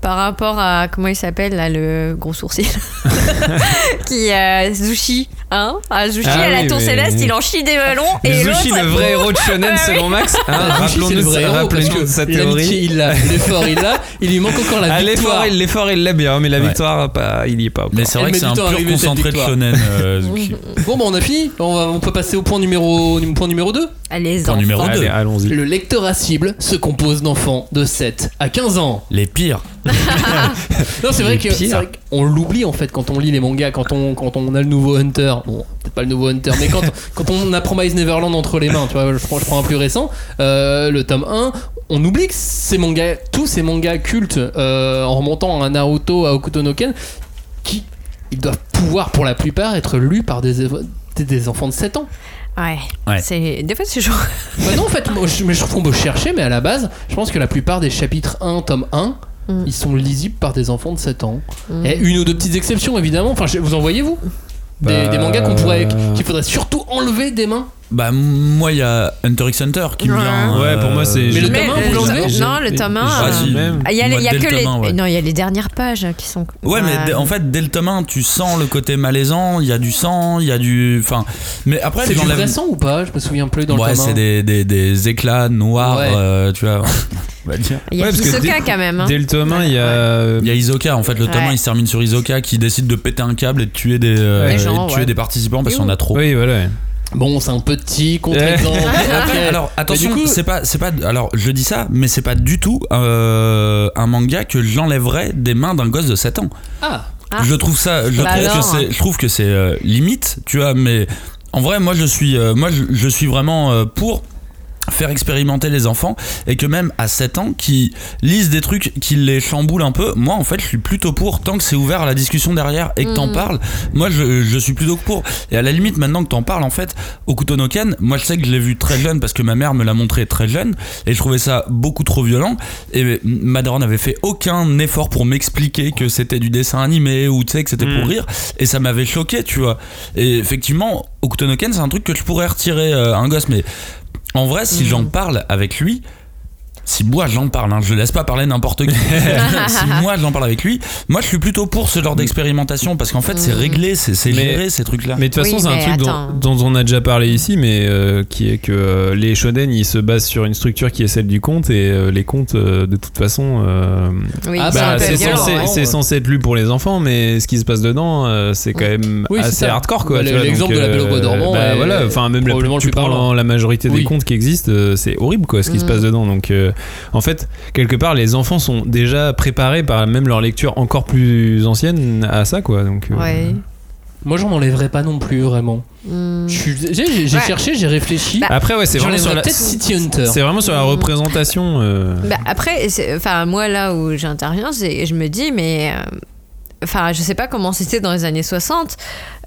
par rapport à comment il s'appelle là, le gros sourcil, qui euh, Zushi, hein à Zushi
Ah
à la
oui,
tour
mais-
céleste, il en chie des ballons et
Zushi,
l'autre.
le vrai héros de Shonen, selon Max. Hein,
Ah, Zushi, c'est le
Rappelons-nous
que
sa théorie.
il l'a, l'effort il l'a, il lui manque encore la
Ah,
victoire.
l'effort, il- l'a bien, mais la
Ouais.
victoire, pas, il y est pas.
Mais c'est vrai que c'est un
à
pur concentré de shonen. euh.
Bon, bah on a fini, on, va- on peut passer au point numéro, point numéro 2.
Les
Point numéro deux.
Allez, allons-y.
Le lectorat cible se compose d'enfants de 7 à 15 ans.
Les pires.
Non, c'est vrai que qu'on l'oublie en fait quand on lit les mangas, quand on, quand on a le nouveau Hunter. Bon, peut-être pas le nouveau Hunter, mais quand, quand on a Promise Neverland entre les mains, tu vois, je prends, je prends un plus récent, euh, le tome 1, on oublie que ces mangas, tous ces mangas cultes, euh, en remontant à Naruto, à Okuto no Ken, qui ils doivent pouvoir pour la plupart être lus par des, des, des enfants de 7 ans.
Ouais.
Ouais.
C'est des fois c'est chaud.
Bah non, en fait, moi, je, mais je trouve qu'on peut chercher, mais à la base, je pense que la plupart des chapitres 1, tome 1,
Mm.
ils sont lisibles par des enfants de 7 ans.
Mm.
Et une ou deux petites exceptions, évidemment. Enfin, vous en voyez, vous des,
Bah,
des mangas qu'on pourrait, qu'il faudrait surtout enlever des mains.
Bah, moi, il y a Hunter x Hunter qui me
Ouais.
vient.
Ouais, pour moi, c'est-
Mais le tome 1,
le-
vous l'enlevez
Non, le tome 1.
Ah.
Il y a, y que
le
les
ouais.
non il y a les dernières pages qui sont
Ouais, mais en fait, dès le tome 1, tu sens le côté malaisant, il y a du sang, il y a du. Enfin. Mais après,
C'est du vrai sang ou pas? Je me souviens plus dans
Ouais,
le tome 1.
c'est des, des, des éclats noirs,
Ouais.
euh, tu vois. On va dire.
il y a
Ouais, dès-
quand même. hein.
Dès le tome 1, il y a.
Il y a Isoka, en fait, le tome
Ouais.
1 il se termine sur Isoka qui décide de péter un câble et de tuer des, euh, et de tuer
ouais.
des participants parce
Et
qu'il y en a trop.
Oui, voilà. ouais.
Bon, c'est un petit contre-exemple.
Alors attention,
Mais du coup-
c'est pas, c'est pas. Alors je dis ça, mais c'est pas du tout euh, un manga que j'enlèverais des mains d'un gosse de 7 ans.
Ah,
Ah.
Je trouve ça, je
Bah
trouve que je trouve que c'est euh, limite, tu vois. Mais en vrai, moi je suis, euh, moi je, je suis vraiment euh, pour faire expérimenter les enfants et que même à 7 ans qui lisent des trucs qui les chamboulent un peu moi en fait je suis plutôt pour tant que c'est ouvert à la discussion derrière et que t'en
Mhm.
parles moi je, je suis plutôt que pour et à la limite maintenant que t'en parles en fait Okuto no Ken moi je sais que je l'ai vu très jeune parce que ma mère me l'a montré très jeune et je trouvais ça beaucoup trop violent et ma daronne n'avait fait aucun effort pour m'expliquer que c'était du dessin animé ou tu sais que c'était pour
Mhm.
rire et ça m'avait choqué tu vois et effectivement Okuto no Ken c'est un truc que je pourrais retirer euh, à un gosse mais en vrai, si j'en parle avec lui, si moi j'en parle, hein, je laisse pas parler n'importe qui. si moi j'en parle avec lui, moi je suis plutôt pour ce genre d'expérimentation parce qu'en fait c'est
Mhm.
réglé, c'est géré ces trucs-là.
Mais de toute
Oui,
façon, c'est un truc dont, on a déjà parlé ici, mais euh, qui est que euh, les shonen ils se basent sur une structure qui est celle du conte et euh, les contes euh, de toute façon. euh,
Oui,
Ah,
c'est
bah,
peu
c'est censé,
ouais.
c'est censé être lu pour les enfants, mais ce qui se passe dedans, euh, c'est quand même
Oui,
assez hardcore quoi.
Bah, l'exemple de La Belle au Bois dormant
bah, voilà, enfin même la, tu prends la, majorité des contes qui existent, c'est horrible quoi, ce qui se
Mm.
passe dedans. Donc en fait, quelque part, les enfants sont déjà préparés par même leur lecture encore plus ancienne à ça quoi. Donc euh,
Ouais.
moi j'en enlèverais pas non plus vraiment.
Hmm.
J'ai
Ouais.
cherché, j'ai réfléchi.
Bah,
Après ouais, c'est vraiment sur la,
peut-être City Hunter.
c'est vraiment sur la représentation. euh,
Bah, après, c'est- enfin moi là où j'interviens, je me dis mais euh, enfin je sais pas comment c'était dans les années 60, euh,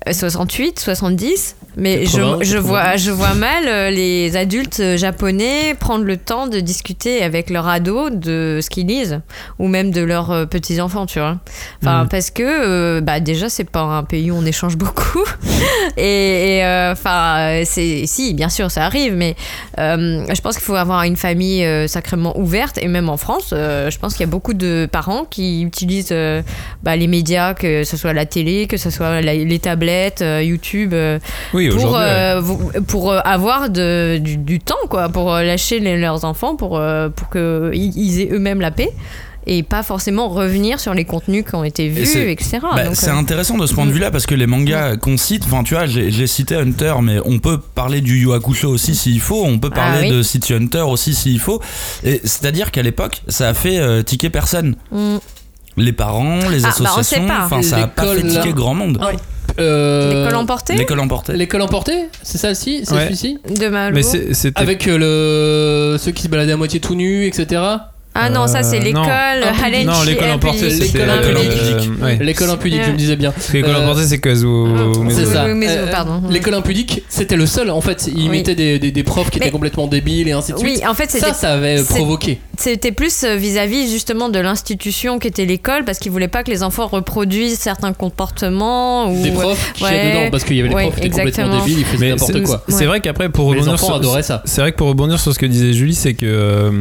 68, 70, mais
80,
je, je
90.
vois je vois mal euh, les adultes euh, japonais prendre le temps de discuter avec leurs ados de ce qu'ils lisent ou même de leurs euh, petits enfants, tu vois. Enfin
Mm.
parce que euh, bah déjà c'est pas un pays où on échange beaucoup et euh, enfin euh, c'est si bien sûr ça arrive mais euh, je pense qu'il faut avoir une famille euh, sacrément ouverte et même en France, euh, je pense qu'il y a beaucoup de parents qui utilisent euh, bah, les médias, que ce soit la télé, que ce soit la- les tablettes, euh, YouTube, euh,
Oui,
pour, euh, pour euh, avoir de, du, du temps, quoi, pour lâcher les- leurs enfants, pour, euh, pour qu'ils ils aient eux-mêmes la paix. Et pas forcément revenir sur les contenus qui ont été vus, etc.
Bah, c'est
euh,
intéressant de ce point de vue-là parce que les mangas qu'on cite, enfin tu vois, j'ai cité Hunter, mais on peut parler du Yu Hakusho aussi s'il faut, on peut
Ah
parler
oui.
de City Hunter aussi s'il faut. Et c'est-à-dire qu'à l'époque, ça a fait euh, tiquer personne.
mm.
Les parents, les
Ah, bah, on
associations,
sait pas.
enfin ça a pas fait tiquer grand monde.
Euh,
L'école emportée
L'école emportée.
L'école emportée C'est celle-ci C'est
Ouais.
celui-ci
de Malo.
Mais c'est- c'était
Avec euh, le... ceux qui se baladaient à moitié tout nus, etc.
Ah non, ça c'est
Euh,
l'école
non.
Hallenchi
Non, l'école emportée,
Impudique.
c'était
L'école
euh,
impudique.
euh, ouais.
L'école impudique, je me disais bien.
L'école
Euh,
emportée, c'est Kazuo
Ah.
C'est ça.
Oui, mais,
Euh,
pardon.
L'école impudique, c'était le seul en fait. Il
Oui.
mettait des, profs qui étaient complètement débiles et ainsi de suite.
Oui, en fait,
ça, ça avait provoqué.
C'était plus euh, vis-à-vis justement de l'institution qu'était l'école parce qu'ils voulaient pas que les enfants reproduisent certains comportements ou
Des profs qui étaient dedans parce qu'il y avait les profs qui étaient complètement débiles, ils faisaient n'importe quoi.
C'est vrai qu'après, pour
Les
rebondir
enfants
sur,
ça.
C'est vrai que pour rebondir sur ce que disait Julie, c'est que euh,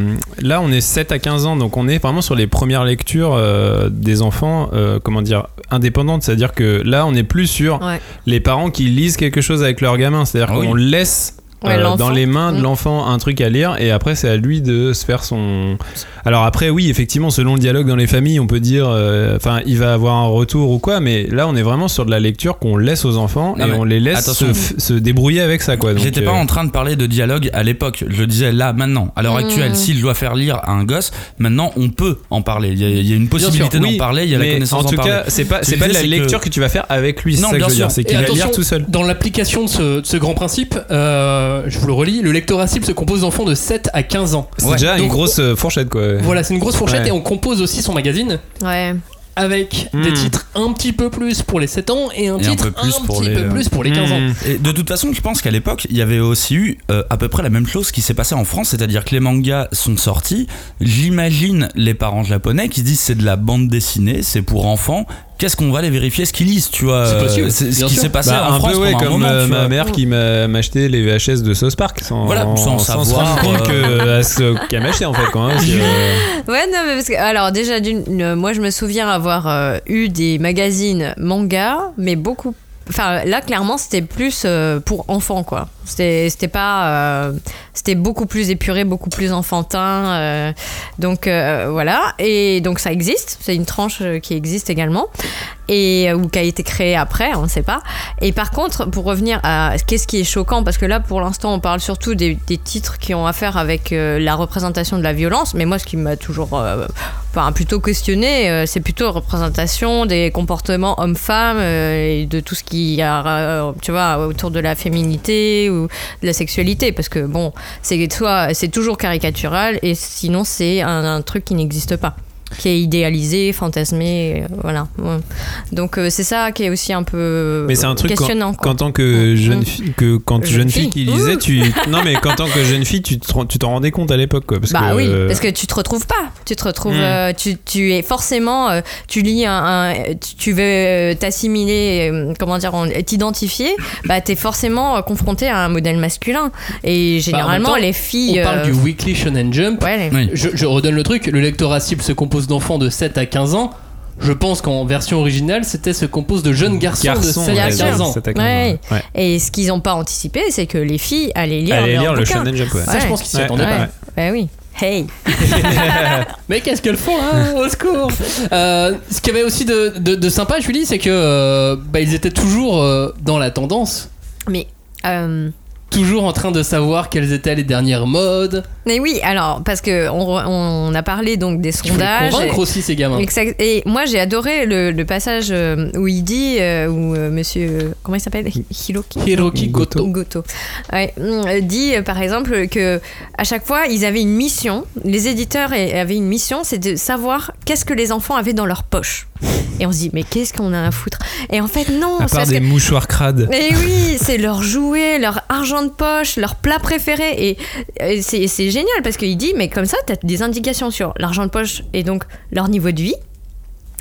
là, on est 7 à 15 ans, donc on est vraiment sur les premières lectures euh, des enfants, euh, comment dire, indépendantes. C'est-à-dire que là, on n'est plus sur
Ouais.
les parents qui lisent quelque chose avec leur gamin. C'est-à-dire
Ah oui.
qu'on laisse.
Ouais,
euh, dans les mains de
Mm.
l'enfant un truc à lire et après c'est à lui de se faire son alors après oui effectivement selon le dialogue dans les familles on peut dire euh, enfin il va avoir un retour ou quoi mais là on est vraiment sur de la lecture qu'on laisse aux enfants
Non,
et on les laisse se, débrouiller avec ça quoi
J'étais pas
euh,
en train de parler de dialogue à l'époque. Je disais là, maintenant, à l'heure
Mmh.
actuelle, s'il doit faire lire à un gosse, maintenant on peut en parler. Il y a, il y a une possibilité d'en
oui,
parler, il y a la
mais
connaissance
en tout
parler.
cas, c'est pas,
Ce
c'est pas de la lecture
que-
que... tu vas faire avec lui, c'est
Non,
ça que
bien
je veux
sûr.
dire, c'est qu'il va lire tout seul.
Dans l'application de ce, de ce grand principe, euh, je vous le relis, le lectorat cible se compose d'enfants de 7 à 15 ans.
C'est
Ouais.
déjà une grosse euh, fourchette quoi.
Voilà, c'est une grosse fourchette
Ouais.
et on compose aussi son magazine
Ouais.
avec
Hmm.
des titres un petit peu plus pour les 7 ans et un
Et un
titre
peu plus
un
pour
petit
les,
peu
euh,
plus pour les 15 ans.
Et de toute façon, je pense qu'à l'époque, il y avait aussi eu euh, à peu près la même chose qui s'est passé en France, c'est-à-dire que les mangas sont sortis. J'imagine les parents japonais qui se disent c'est de la bande dessinée, c'est pour enfants. Qu'est-ce qu'on va aller vérifier ce qu'ils lisent, tu vois
C'est
euh,
possible,
C'est ce qui s'est passé
Bah,
en
un
France
peu ouais,
pendant un
comme
moment,
euh, ma
vois.
mère qui m'a m'a acheté les VHS de South Park sans,
Voilà, sans
se
savoir,
compte
euh,
que à ce qu'elle m'a acheté en fait quoi. hein, c'est, euh,
Ouais, non, mais parce que, alors déjà, d'une, euh, moi je me souviens avoir euh, eu des magazines manga, mais beaucoup. Enfin, là, clairement, c'était plus euh, pour enfants, quoi. C'était, pas. euh, c'était beaucoup plus épuré, beaucoup plus enfantin. euh, donc, voilà. Et donc, ça existe. C'est une tranche qui existe également. Et, ou qui a été créée après, on ne sait pas. Et par contre, pour revenir à qu'est-ce qui est choquant, parce que là, pour l'instant, on parle surtout des, des titres qui ont à faire avec la représentation de la violence. Mais moi, ce qui m'a toujours enfin, plutôt questionné, euh, c'est plutôt représentation des comportements hommes-femmes euh, et de tout ce qui a, euh, tu vois, autour de la féminité ou de la sexualité. Parce que bon, c'est soit c'est toujours caricatural et sinon c'est un truc qui n'existe pas qui est idéalisé, fantasmé, euh, voilà. Ouais. Donc euh, c'est ça qui est aussi un peu
Mais c'est un truc
questionnant.
qu'en tant que jeune fille, que quand
Jeune
jeune fille
fille.
qui lisait, tu non mais qu'en tant que jeune fille, tu te rends- tu t'en rendais compte à l'époque quoi, parce
bah
que
oui,
euh,
parce que tu te retrouves pas. Tu te retrouves,
Mm.
euh, tu, tu es forcément, euh, tu lis un, un- tu, tu veux t'assimiler, euh, comment dire, en- t'identifier, bah t'es forcément euh, confronté à un modèle masculin. Et généralement,
Bah, temps,
les
On
filles.
parle
euh,
du Weekly Shonen Jump.
ouais, les-
Oui.
Je, je redonne le truc, le lectorat cible se compose d'enfants de 7 à 15 ans. Je pense qu'en version originale, c'était se compose de jeunes garçons,
garçon,
de 7
Bien
à
sûr.
15 ans.
c'est à 15 ans,
Ouais.
ouais.
Et ce qu'ils n'ont pas anticipé, c'est que les filles allaient lire,
le. Shonen Jump. ouais.
Ça, je pense qu'ils s'y
Ouais,
attendaient
ouais,
pas.
ouais.
Bah oui. Hey.
Mais qu'est-ce qu'elles font hein Au secours? Euh, Ce qu'il y avait aussi de, de- de sympa, Julie, c'est que euh, bah, ils étaient toujours euh, dans la tendance,
Mais.
Toujours en train de savoir quelles étaient les dernières modes.
Mais oui, alors, parce que on, a parlé donc des sondages.
convaincre aussi ces gamins.
Exact. Et moi, j'ai adoré le, le passage euh, où il dit, euh, où euh, monsieur. comment il s'appelle? Hiroki
Hiroki Goto.
Goto. Ouais, dit par exemple que à chaque fois ils avaient une mission, les éditeurs a- avaient une mission, c'est de savoir qu'est-ce que les enfants avaient dans leur poche. Et on se dit mais qu'est-ce qu'on a à foutre? Et en fait non,
À
c'est
part des
que
mouchoirs crades.
et oui, c'est leur jouet, leur argent de poche, leur plat préféré. Et, c'est génial parce qu'il dit, mais comme ça, tu as des indications sur l'argent de poche et donc leur niveau de vie.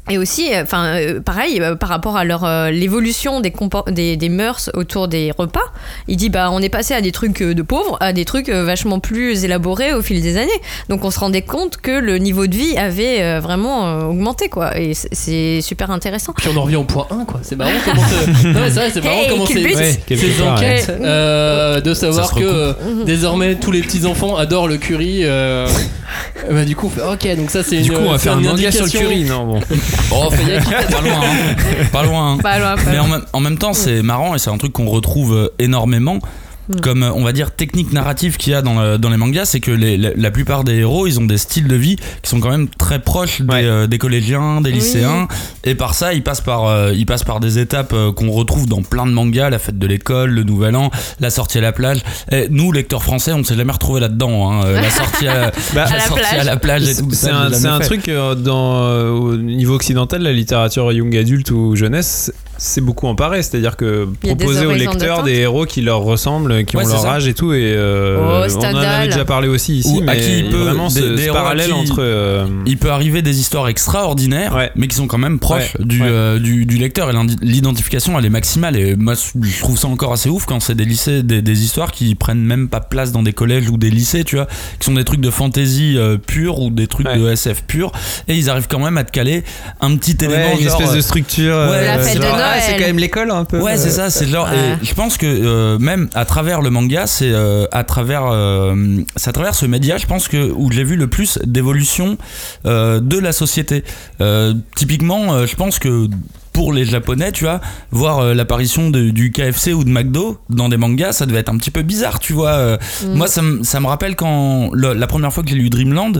Et aussi, euh, enfin, euh, pareil, euh, par rapport à leur euh, l'évolution des, des, des mœurs autour des repas, il dit bah on est passé à des trucs de pauvres à des trucs vachement plus élaborés au fil des années. Donc on se rendait compte que le niveau de vie avait euh, vraiment euh, augmenté quoi. Et c'est- super intéressant.
Puis on en revient au point 1, quoi. C'est marrant comment. Non, c'est vrai, c'est marrant
Hey,
comment
quel
ces,
Ouais, ouais.
enquêtes euh, de savoir que euh, désormais tous les petits enfants adorent le curry. euh, bah, du coup, on fait, ok, donc ça c'est
Du
une.
coup, on va faire un
une
manga sur le
indication.
curry, non bon.
Oh, pas loin, hein. pas loin. hein.
Pas loin, pas
Mais
loin.
en même, en même temps, c'est marrant et c'est un truc qu'on retrouve euh, énormément. comme euh, on va dire technique narrative qu'il y a dans, le- dans les mangas, c'est que les- la, la plupart des héros, ils ont des styles de vie qui sont quand même très proches des,
Ouais.
euh, des collégiens, des
Oui.
lycéens, et par ça, ils passent par, euh, ils passent par des étapes euh, qu'on retrouve dans plein de mangas, la fête de l'école, le nouvel an, la sortie à la plage. Et nous, lecteurs français, on s'est jamais retrouvé là-dedans. hein. Euh, La sortie à,
Bah,
la
À la
sortie
plage.
à la plage et tout
C'est un, truc euh, dans, euh, au niveau occidental, la littérature young adulte ou jeunesse, c'est beaucoup emparé. C'est-à-dire que proposer aux lecteurs des héros qui leur ressemblent, qui
Ouais,
ont leur
ça.
âge et tout. Et euh,
Oh,
on en avait déjà parlé aussi ici,
Ou à
mais
qui il peut-
vraiment
des-
ce,
des
ce parallèle
qui-
entre. euh,
il peut arriver des histoires extraordinaires,
Ouais.
mais qui sont quand même proches
Ouais.
du,
Ouais.
euh, du, du lecteur. Et l'identification, elle est maximale. Et moi, je trouve ça encore assez ouf quand c'est des lycées, des, des histoires qui prennent même pas place dans des collèges ou des lycées, tu vois, qui sont des trucs de fantasy euh, pure ou des trucs
Ouais.
de SF pur. Et ils arrivent quand même à te caler un petit élément.
ouais, une
genre,
espèce
euh,
de structure.
Ouais,
La fête de
genre, ah, c'est quand même l'école un peu.
Ouais, c'est ça, c'est genre.
Ouais.
et je pense que euh, même à travers le manga, c'est euh, à travers, euh, c'est à travers ce média, je pense que où j'ai vu le plus d'évolution euh, de la société. Euh, typiquement, euh, je pense que pour les japonais, tu vois, voir euh, l'apparition de- du KFC ou de McDo dans des mangas, ça devait être un petit peu bizarre, tu vois. Euh,
Mm.
Moi, ça, me- ça me rappelle quand le- la première fois que j'ai lu Dreamland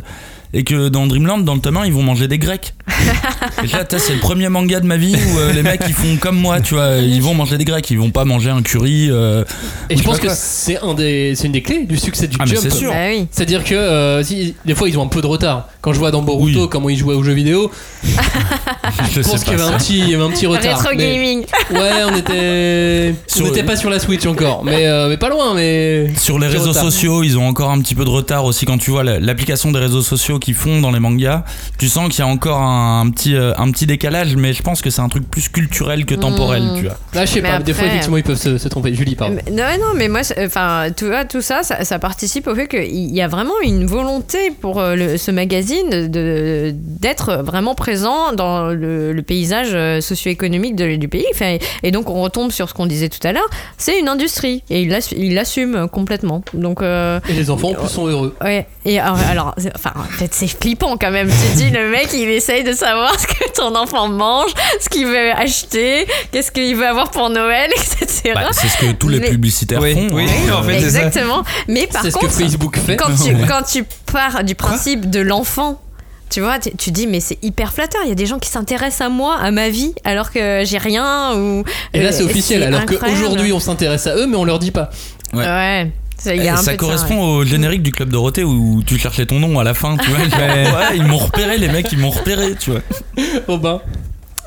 et que dans Dreamland, dans le tome 1, ils vont manger des Grecs. et là, c'est le premier manga de ma vie où euh, les mecs ils font comme moi, tu vois, ils vont manger des Grecs, ils vont pas manger un curry. euh,
Et je pense que c'est un des, c'est une des clés du succès du
Ah,
Jump.
c'est sûr.
Bah oui.
C'est-à-dire que euh, si, des fois ils ont un peu de retard. Quand je vois dans Boruto
Oui.
comment ils jouaient aux jeux vidéo,
je
pense qu'il y
pas
avait
ça.
un petit, il y avait un petit retard. Mais-
gaming.
Ouais, on était,
Sur-
on n'était pas sur la Switch encore, mais euh, mais pas loin, mais
Sur les réseaux
retard.
sociaux, ils ont encore un petit peu de retard aussi quand tu vois la- l'application des réseaux sociaux qu'ils font dans les mangas. Tu sens qu'il y a encore un, un petit, euh, un petit décalage, mais je pense que c'est un truc plus culturel que temporel,
Mm.
tu vois.
là je sais
Mais
pas. Des fois effectivement ils peuvent se, se tromper. Julie, pardon.
Mais- Non, non, mais moi, enfin, tout ça, ça, ça participe au fait qu'il y a vraiment une volonté pour euh, le- ce magazine de d'être vraiment présent dans le, le paysage euh, socio-économique de- du pays. Enfin, et donc, on retombe sur ce qu'on disait tout à l'heure. C'est une industrie et il l'assu- il l'assume complètement. Donc, euh,
Et les enfants en plus sont heureux.
ouais. Et alors, alors, enfin, en fait, c'est flippant quand même. Tu te dis, le mec, il essaye de savoir ce que ton enfant mange, ce qu'il veut acheter, qu'est-ce qu'il veut avoir pour Noël, etc.
Bah, c'est ce que tous les
Mais-
publicitaires
Oui,
font.
oui,
hein.
en fait, c'est ça.
Exactement. Mais par
C'est ce
contre,
que Facebook fait.
quand tu, quand tu pars du principe de l'enfant, tu vois, tu, tu dis mais c'est hyper flatteur. Il y a des gens qui s'intéressent à moi, à ma vie, alors que j'ai rien. Ou
Et là c'est
Euh,
officiel. Alors qu'aujourd'hui on s'intéresse à eux, mais on leur dit pas.
Ouais. Ça, un
ça correspond
ouais.
au générique du Club Dorothée où tu cherchais ton nom à la fin, tu vois. ouais, ils m'ont repéré, les mecs, ils m'ont repéré, tu vois.
Robin.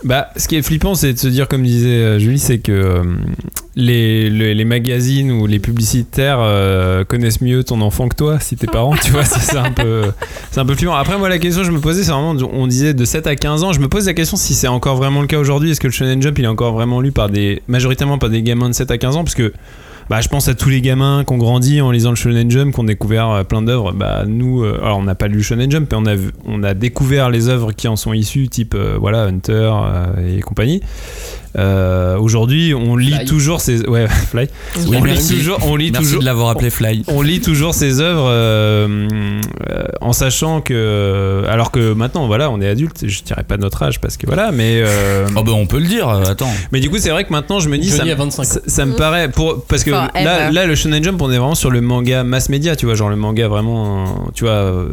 Bah, ce qui est flippant, c'est de se dire, comme disait euh, Julie, c'est que euh, les, les, les magazines ou les publicitaires euh, connaissent mieux ton enfant que toi, si tes parents, tu vois, c'est c'est un peu, c'est un peu flippant. Après, moi, la question que je me posais, c'est vraiment, on disait de 7 à 15 ans, je me pose la question si c'est encore vraiment le cas aujourd'hui. Est-ce que le Shonen Jump, il est encore vraiment lu par des, majoritairement par des gamins de 7 à 15 ans, parce que bah, je pense à tous les gamins qui ont grandi en lisant le Shonen Jump, qui ont découvert euh, plein d'œuvres. Bah, nous, euh, alors on n'a pas lu le Shonen Jump, mais on a, vu- on a découvert les œuvres qui en sont issues, type euh, voilà, Hunter euh, et compagnie. Euh, Aujourd'hui, on lit
Fly.
toujours ces. Ouais, Fly.
Oui,
on, lit toujours, on lit
Merci
toujours.
de l'avoir appelé Fly.
On lit toujours ces œuvres euh, euh, en sachant que. Alors que maintenant, voilà, on est adulte, je dirais pas notre âge parce que voilà, mais. euh,
Oh bah on peut le dire, attends.
mais du coup, c'est vrai que maintenant, je me dis. Ça,
a 25 ans.
ça, ça me paraît. Pour, parce que là, là, le Shonen Jump, on est vraiment sur le manga mass média, tu vois, genre le manga vraiment. Tu vois.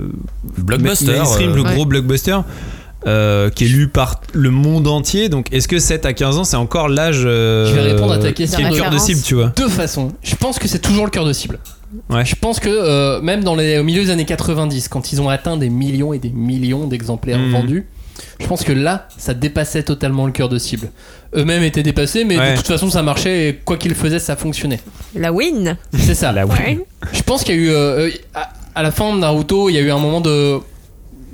Blockbuster.
mainstream,
euh,
le
Ouais.
gros blockbuster. Euh, qui est lu par le monde entier. Donc, est-ce que 7 à 15 ans, c'est encore l'âge euh,
Je vais répondre à ta question.
qui est le cœur de cible, tu vois
Deux façons. Je pense que c'est toujours le cœur de cible.
Ouais.
Je pense que euh, même dans les, au milieu des années 90, quand ils ont atteint des millions et des millions d'exemplaires
Mhm.
vendus, je pense que là, ça dépassait totalement le cœur de cible. Eux-mêmes étaient dépassés, mais
Ouais.
de toute façon, ça marchait et quoi qu'ils faisaient, ça fonctionnait.
La win.
C'est ça.
La
Ouais.
Je pense qu'il y a eu. à, à la fin de Naruto, il y a eu un moment de.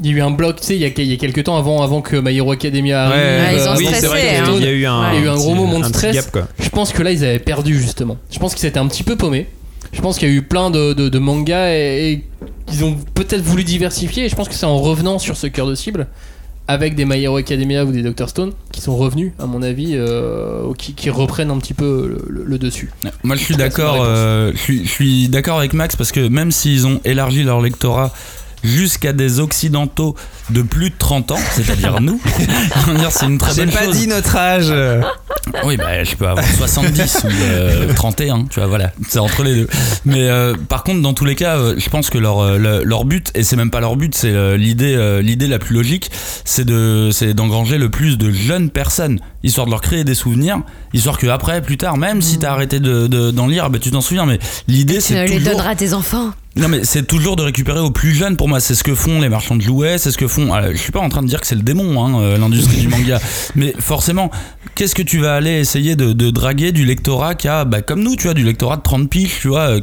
Il y a eu un bloc, tu sais, il y a, il y a quelques temps avant, avant que My Hero Academia arrive.
Ouais,
ils ont
euh, oui, c'est
stressé,
vrai
hein.
qu'il y a eu un,
Il y a eu un gros moment de stress.
gap, quoi.
Je pense que là, ils avaient perdu justement. Je pense qu'ils étaient un petit peu paumés. Je pense qu'il y a eu plein de, de- de mangas et, et qu'ils ont peut-être voulu diversifier. Et je pense que c'est en revenant sur ce cœur de cible avec des My Hero Academia ou des Dr Stone qui sont revenus, à mon avis, euh, ou qui, qui reprennent un petit peu le, le- le dessus.
Moi, je suis d'accord. euh, je suis, je suis d'accord avec Max parce que même s'ils ont élargi leur lectorat jusqu'à des occidentaux de plus de 30 ans, c'est-à-dire nous. C'est une très
J'ai
bonne
pas
chose.
dit notre âge.
Oui, bah, je peux avoir 70 ou euh, 31, tu vois, voilà, c'est entre les deux. Mais euh, par contre, dans tous les cas, euh, je pense que leur, euh, le- leur but, et c'est même pas leur but, c'est euh, l'idée l'idée la plus logique, c'est de c'est d'engranger le plus de jeunes personnes, histoire de leur créer des souvenirs, histoire que après, plus tard, même si t'as arrêté de- de- d'en lire, bah, tu t'en souviens, mais l'idée
Tu
c'est
les
toujours...
donneras à tes enfants.
Non mais c'est toujours de récupérer aux plus jeunes pour moi, c'est ce que font les marchands de jouets, c'est ce que font... alors, je suis pas en train de dire que c'est le démon, hein, euh, l'industrie du manga, mais forcément, qu'est-ce que tu vas aller essayer de, de draguer du lectorat qui a, bah, comme nous, tu vois, du lectorat de 30 piges, tu vois, euh,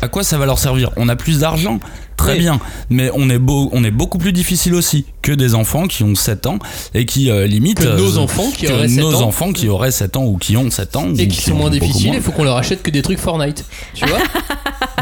à quoi ça va leur servir? On a plus d'argent Très bien, mais on est, beau, on est beaucoup plus difficile aussi que des enfants qui ont 7 ans et qui euh, limite...
Que nos
euh,
enfants qui
que
auraient 7
nos
ans.
enfants qui auraient 7 ans ou qui ont 7 ans.
Et qui sont
ont
moins difficiles, il faut qu'on leur achète que des trucs Fortnite. Tu vois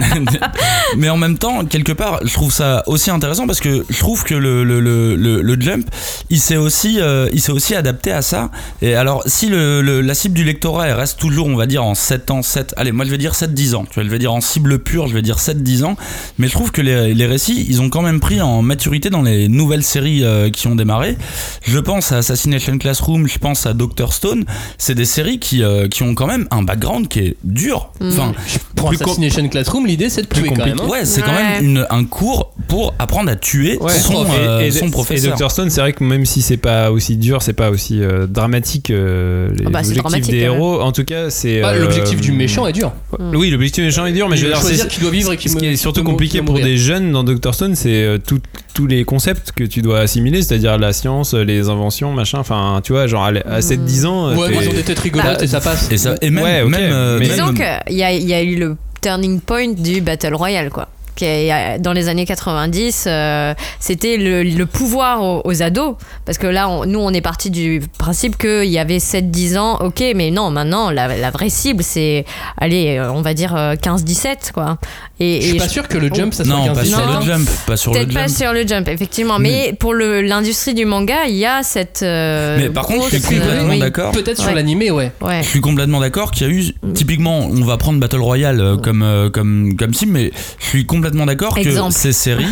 mais en même temps, quelque part, je trouve ça aussi intéressant parce que je trouve que le, le, le, le, jump, il s'est aussi, euh, il s'est aussi adapté à ça. Et alors, si le, le- la cible du lectorat elle reste toujours, on va dire, en 7 ans, 7, allez, moi je vais dire 7-10 ans, tu vois, je vais dire en cible pure, je vais dire 7-10 ans, mais je trouve que les, les récits, ils ont quand même pris en maturité dans les nouvelles séries euh, qui ont démarré. Je pense à Assassination Classroom, je pense à Doctor Stone, c'est des séries qui, euh, qui ont quand même un background qui est dur. Enfin,
Pour Assassination Classroom, l'idée c'est de tuer quand même. hein.
Ouais, c'est quand même une- un cours pour apprendre à tuer
Ouais.
son,
Et-
euh,
et,
son
et
professeur.
Dr Stone, c'est vrai que même si c'est pas aussi dur, c'est pas aussi euh, dramatique euh, les
Ah bah, c'est
objectifs des héros. En tout cas, c'est
Bah,
euh,
L'objectif du méchant est dur.
Oui, l'objectif du méchant est dur, mais
Il
je veux dire, c'est
qui doit vivre et qui
ce qui est surtout compliqué pour des jeunes dans Dr Stone, c'est euh, tout- tous les concepts que tu dois assimiler, c'est-à-dire la science, les inventions, machin. Enfin, tu vois, genre à, à 7-10 ans.
Ouais,
t'es-
mais ils ont des têtes rigolotes
Bah,
et ça passe.
Et, ça, et même,
Ouais,
même, euh,
mais-
même-
Disons qu'il y a, y a eu le turning point du Battle Royale, quoi. Dans les années 90, euh, c'était le, le pouvoir aux, aux ados. Parce que là, on- nous, on est parti du principe qu'il y avait 7-10 ans, ok, mais non, maintenant, la, la vraie cible, c'est, allez, euh, on va dire euh, 15-17, quoi. Et,
Je suis
et
pas
je-
sûr que le jump ça soit
non,
15
pas sur
Non.
le jump, pas sur le
Peut-être pas
jump.
sur le jump, effectivement. Mais pour l'industrie du manga, il y a cette. euh,
Mais par contre, je suis
euh,
complètement d'accord.
Peut-être sur l'animé, ouais.
Ouais.
Je suis complètement d'accord qu'il y a eu, typiquement, on va prendre Battle Royale euh, comme, euh, comme, comme cible, mais je suis complètement d'accord que ces séries,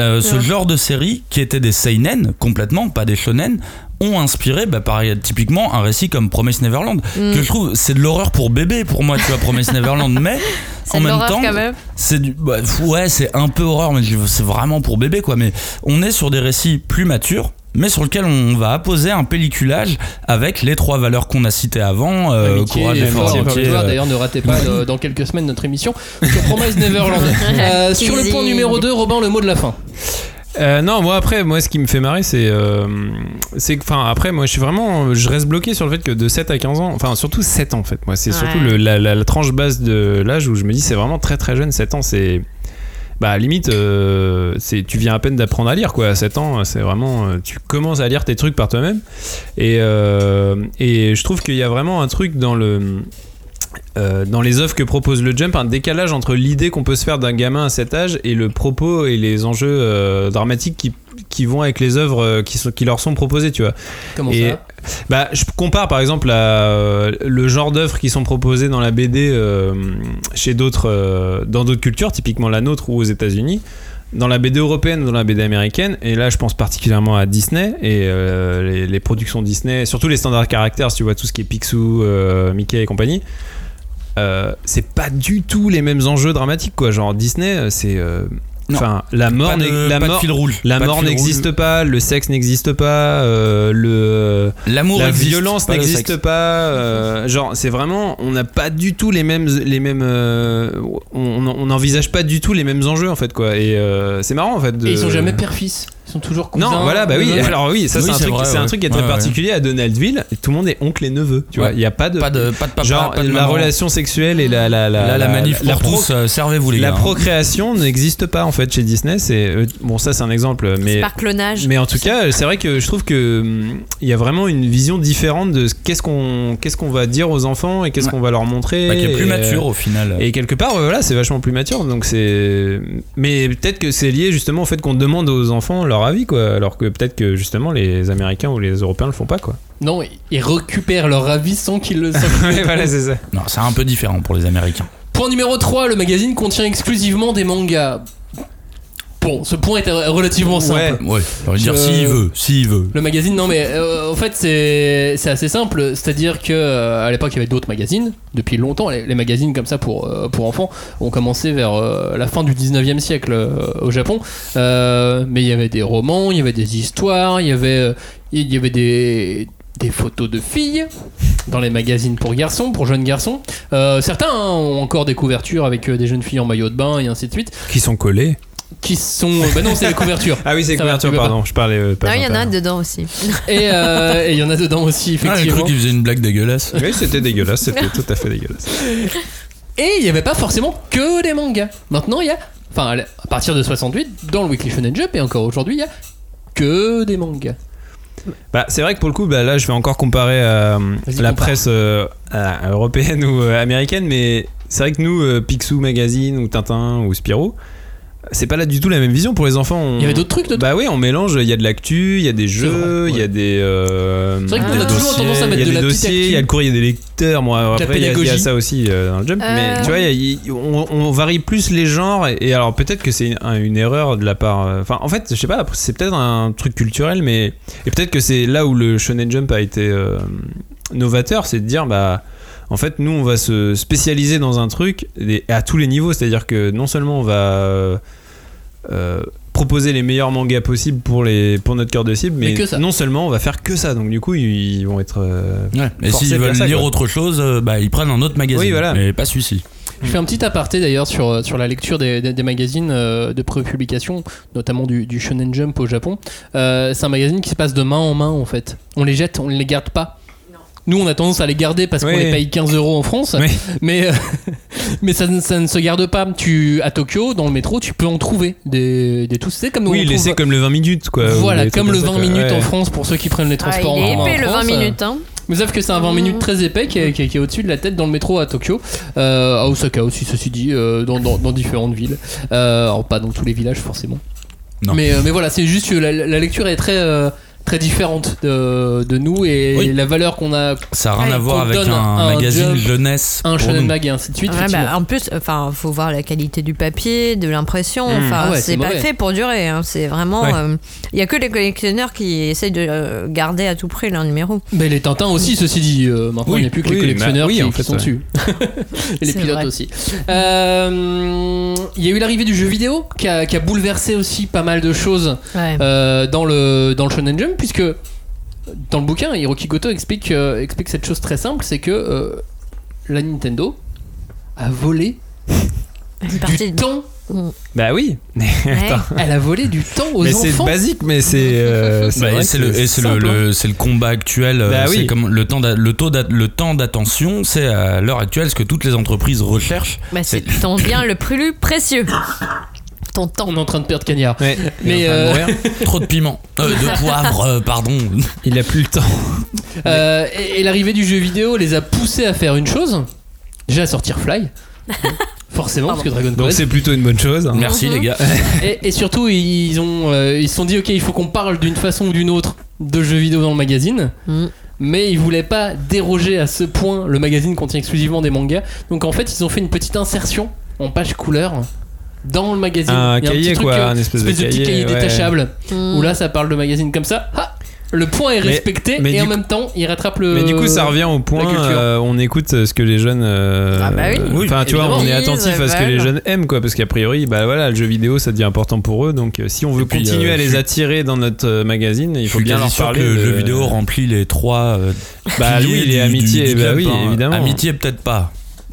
euh, ce genre de séries qui étaient des seinen complètement, pas des shonen, ont inspiré, bah, pareil, typiquement, un récit comme Promise Neverland,
Mm.
que je trouve, c'est de l'horreur pour bébé pour moi, tu vois, Promise Neverland, mais en même temps, c'est du, bah, ouais, c'est un peu horreur, mais c'est vraiment pour bébé, quoi. Mais on est sur des récits plus matures. Mais sur lesquels on va apposer un pelliculage avec les trois valeurs qu'on a citées avant, euh,
Amitié,
courage, effort,
D'ailleurs, ne ratez pas euh, dans quelques semaines notre émission. Sur Promise Neverland. Euh, sur le point numéro 2, Robin, le mot de la fin.
Euh, non, moi après, moi ce qui me fait marrer, c'est, euh, c'est, que- enfin après, moi je suis vraiment, je reste bloqué sur le fait que de 7 à 15 ans, enfin surtout 7 ans en fait, moi c'est
Ouais.
surtout le- la, la- la tranche basse de l'âge où je me dis c'est vraiment très très jeune, 7 ans, c'est, bah limite, euh, tu viens à peine d'apprendre à lire quoi, à 7 ans, c'est vraiment, euh, tu commences à lire tes trucs par toi-même, et, euh, et je trouve qu'il y a vraiment un truc dans le dans les œuvres que propose le Jump, un décalage entre l'idée qu'on peut se faire d'un gamin à cet âge et le propos et les enjeux dramatiques qui, qui vont avec les œuvres euh, qui, sont, qui leur sont proposées, tu vois.
Comment
Et
ça?
bah, je compare par exemple à, euh, le genre d'œuvres qui sont proposées dans la BD euh, chez d'autres, euh, dans d'autres cultures, typiquement la nôtre ou aux États-Unis. Dans la BD européenne ou dans la BD américaine, et là je pense particulièrement à Disney et euh, les, les productions Disney, surtout les standards caractères, si tu vois tout ce qui est Picsou, euh, Mickey et compagnie, euh, c'est pas du tout les mêmes enjeux dramatiques quoi. Genre Disney, c'est.
Non.
Enfin, la mort,
de,
la mort, la
Pas
mort n'existe pas, le sexe n'existe pas, euh, le
L'amour
la
existe,
violence n'existe pas. euh, genre, c'est vraiment, on n'a pas du tout les mêmes, les mêmes, euh, on on n'envisage pas du tout les mêmes enjeux en fait quoi. Et euh, c'est marrant en fait. De...
Et ils sont jamais père-fils. Ils sont toujours cousins.
Non, voilà, bah oui.
cousins.
Alors oui, ça
Oui,
c'est un truc,
vrai,
c'est un
ouais.
truc qui est très
Ouais, ouais.
particulier à Donaldville. Et tout le monde est oncle et neveu. Tu vois,
Ouais.
il y a pas de,
Pas de, pas de papa,
genre
pas de
la relation sexuelle et la la la
Là, la manif
la
pour
pro-
tous, euh, servez-vous les
la
gars. hein.
procréation n'existe pas en fait chez Disney. C'est euh, bon, ça c'est un exemple, mais
Par clonage.
mais en tout cas, c'est vrai que je trouve que hum, il y a vraiment une vision différente de ce- qu'est-ce qu'on qu'est-ce qu'on va dire aux enfants et qu'est-ce
Ouais.
qu'on va leur montrer.
Bah, qui est plus
et,
mature au final.
Et quelque part, ouais, voilà, c'est vachement plus mature. Donc c'est, mais peut-être que c'est lié justement au fait qu'on demande aux enfants leur avis, quoi. Alors que peut-être que justement les Américains ou les Européens le font pas, quoi.
Non, ils récupèrent leur avis sans qu'ils le savent.
Ouais, voilà, c'est ça.
Non, c'est un peu différent pour les Américains.
Point numéro 3, le magazine contient exclusivement des mangas. Bon, ce point est relativement simple.
Ouais, on va dire
Je-
s'il veut, s'il veut.
Le magazine, non, mais euh, en fait, c'est c'est assez simple. C'est-à-dire que euh, à l'époque, il y avait d'autres magazines. Depuis longtemps, les, les magazines comme ça pour, euh, pour enfants ont commencé vers euh, la fin du 19e siècle euh, au Japon. Euh, mais il y avait des romans, il y avait des histoires, il y avait, euh, il y avait des, des photos de filles dans les magazines pour garçons, pour jeunes garçons. Euh, certains hein, ont encore des couvertures avec euh, des jeunes filles en maillot de bain et ainsi de suite.
Qui sont collés.
Qui sont. Bah non, c'est les couvertures.
Ah oui, c'est
va,
couverture, pardon. Je parlais euh, pas.
Ah, il y en a dedans aussi.
Et euh, et il y en a dedans aussi,
Ah, j'ai
effectivement.
cru qu'il faisait une blague dégueulasse.
Oui, c'était dégueulasse, c'était tout à fait dégueulasse.
Et il n'y avait pas forcément que des mangas. Maintenant, il y a. Enfin, à partir de 68, dans le Weekly Shonen Jump, et encore aujourd'hui, il y a que des mangas.
Bah, c'est vrai que pour le coup, bah, là, je vais encore comparer à
Vas-y,
la
compare.
presse euh, européenne ou euh, américaine, mais c'est vrai que nous, euh, Picsou Magazine ou Tintin ou Spirou, c'est pas là du tout la même vision pour les enfants. on-
Il y avait d'autres trucs dedans.
Bah oui, on mélange, il y a de l'actu, il y a des jeux,
vrai,
il y a des. euh,
C'est vrai
qu'on a
des
toujours
tendance à mettre
il y a
de
des
la
dossiers, il y a le courrier des lecteurs. Moi,
la
après, il y, a- il y a ça aussi euh, dans le jump. Mais
Euh.
tu vois, il y a- il- on, on varie plus les genres. Et, et alors, peut-être que c'est une, un- une erreur de la part. euh, Enfin, en fait, je sais pas, c'est peut-être un truc culturel, mais. Et peut-être que c'est là où le Shonen Jump a été euh, novateur, c'est de dire, bah. En fait, nous, on va se spécialiser dans un truc et à tous les niveaux. C'est-à-dire que non seulement on va euh, euh, proposer les meilleurs mangas possibles pour, les, pour notre cœur de cible, mais, non seulement on va faire que ça. Donc, du coup, ils, ils vont être. euh,
Ouais. Et s'ils veulent
ça,
lire
quoi.
autre chose, bah, ils prennent un autre magazine.
Oui, voilà.
Mais pas celui-ci.
Je fais un petit aparté d'ailleurs sur, sur la lecture des, des- des magazines euh, de prépublication, notamment du, du Shonen Jump au Japon. Euh, c'est un magazine qui se passe de main en main en fait. On les jette, on ne les garde pas. Nous, on a tendance à les garder parce qu'on
Oui.
les paye 15 euros en France,
Oui.
mais, euh, mais ça, ne- ça ne se garde pas. Tu, à Tokyo, dans le métro, tu peux en trouver des, des tous. C'est comme
Oui,
trouve-
comme le 20 minutes, quoi.
Voilà, comme le
ça,
20
quoi.
minutes
Ouais.
en France pour ceux qui prennent les
Ah,
transports
il est
en commun
épais
en
le 20
France.
minutes. Hein.
Mais sauf que c'est un 20
Mmh.
minutes très épais qui est, qui est- qui est au-dessus de la tête dans le métro à Tokyo, euh, à Osaka aussi, ceci dit, euh, dans, dans- dans différentes villes. Euh, alors, pas dans tous les villages forcément.
Non.
Mais, euh, mais voilà, c'est juste que la, la lecture est très, euh, très différente de, de nous et
Oui.
la valeur qu'on a,
Ça n'a rien à voir avec un,
un
magazine
job,
jeunesse.
un shonen
nous.
mag et ainsi de suite.
Ouais, bah, en plus, enfin, faut voir la qualité du papier, de l'impression.
Mm.
Enfin,
Ah ouais,
c'est pas
mauvais.
fait pour durer. hein. C'est vraiment.
Ouais.
euh, Il y a que les collectionneurs qui essayent de euh, garder à tout prix leur numéro.
Mais les Tintins aussi, ceci dit, euh, maintenant
Oui,
il n'y a plus que
oui,
les collectionneurs
bah oui,
qui,
en
qui
fait,
sont dessus. et les pilotes
vrai.
aussi. Euh, Il y a eu l'arrivée du jeu vidéo qui a, qui a bouleversé aussi pas mal de choses
Ouais.
euh, dans, le, dans le Shonen Jump, puisque dans le bouquin, Hiroki Goto explique, euh, explique cette chose très simple c'est que euh, la Nintendo a volé
Une
du
de-
temps.
Bah oui. Attends.
Elle a volé du temps aux
Mais c'est
enfants.
basique, mais c'est. euh, c'est
Bah,
vrai
et
que
c'est le, et c'est le,
simple, hein.
le- c'est le combat actuel. euh,
Bah
c'est
oui.
comme le temps, d'a- le taux, d'a- le temps d'attention, c'est à l'heure actuelle ce que toutes les entreprises recherchent.
Bah, c'est ton bien le plus précieux. Ton temps.
On est en train de perdre Cagnard.
Ouais.
Mais
Il est en train de
euh.
Trop de piment, Euh, de poivre, euh, pardon.
Il a plus le temps.
Euh, et, et l'arrivée du jeu vidéo les a poussés à faire une chose déjà à sortir Fly. Forcément, parce que Dragon
Donc
Quest.
c'est plutôt une bonne chose.
Merci les gars.
Et, et surtout, ils ont, euh, ils se sont dit, ok, il faut qu'on parle d'une façon ou d'une autre de jeux vidéo dans le magazine.
Mm.
Mais ils voulaient pas déroger à ce point. Le magazine contient exclusivement des mangas. Donc en fait, ils ont fait une petite insertion en page couleur dans le magazine.
Un
Il y a
cahier,
petit truc,
quoi,
euh,
un espèce de
espèce de petit
cahier,
cahier
ouais.
détachable. Où là, ça parle de magazine comme ça. Ah le point est
Mais-
respecté
mais
et en
coup-
même temps, il rattrape le.
Mais du coup, ça revient au point, euh, on écoute ce que les jeunes. euh,
Ah bah oui.
Enfin, tu vois, on est attentif à ce que les jeunes aiment, quoi, parce qu'a priori, bah voilà, le jeu vidéo, ça devient important pour eux. Donc, euh, si on veut
puis,
continuer
euh,
à les attirer dans notre euh, magazine, il faut bien leur parler.
que le jeu vidéo remplit les trois. euh,
Bah oui, les amitiés, bah oui,
hein.
évidemment.
Amitié peut-être pas.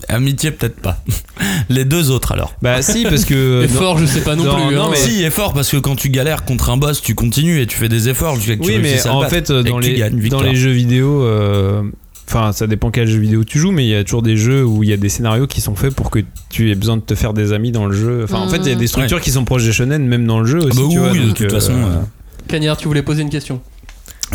Amitié peut-être pas. les deux autres alors.
Bah si, parce que.
Et
dans-
fort, je sais pas non,
non,
plus.
non,
hein.
mais-
Si, effort parce que quand tu galères contre un boss, tu continues et tu fais des efforts jusqu'à que tu
Oui, mais en fait, dans les,
gagnes,
dans
victoire.
les jeux vidéo, euh, enfin, ça dépend quel jeu vidéo tu joues, mais il y a toujours des jeux où il y a des scénarios qui sont faits pour que tu aies besoin de te faire des amis dans le jeu. Enfin, en fait, il y a des structures qui sont proches des shonen, même dans le jeu aussi.
bah
tu
oui,
vois,
oui, de toute
euh,
façon, euh,
Cagnard, tu voulais poser une question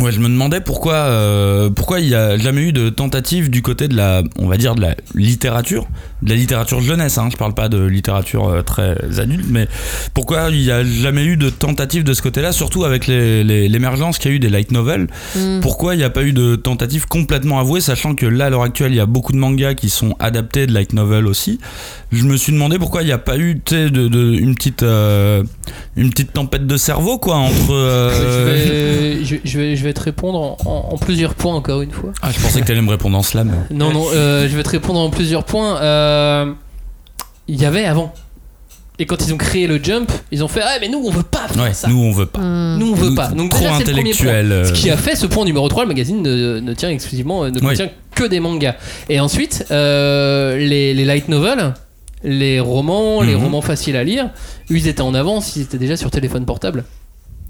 Ouais, je me demandais pourquoi euh, pourquoi il y a jamais eu de tentative du côté de la on va dire de la littérature, de la littérature jeunesse hein, je parle pas de littérature euh, très adulte mais pourquoi il y a jamais eu de tentative de ce côté-là surtout avec les- les- l'émergence qu'il y a eu des light novels?
Mm.
Pourquoi il n'y a pas eu de tentative complètement avouée sachant que là à l'heure actuelle, il y a beaucoup de mangas qui sont adaptés de light novel aussi? Je me suis demandé pourquoi il n'y a pas eu tu sais, de, de- une petite euh, une petite tempête de cerveau quoi entre euh,
Je, vais, je, vais- je vais, je vais te répondre en, en- en plusieurs points encore une fois.
Ah, je pensais que tu allais me répondre en slam.
Non, non, euh, je vais te répondre en plusieurs points. Euh, Il y avait avant. Et quand ils ont créé le Jump, ils ont fait Ah, mais nous on veut pas faire
Ouais,
ça.
nous on veut pas.
Nous on veut pas. Donc
trop
déjà, c'est le premier point.
intellectuel. euh,
Ce qui a fait ce point numéro 3, le magazine ne, ne tient exclusivement, ne contient que des mangas. Et ensuite, euh, les, les light novels, les romans, les
Mhm.
romans faciles à lire, eux ils étaient en avance, ils étaient déjà sur téléphone portable.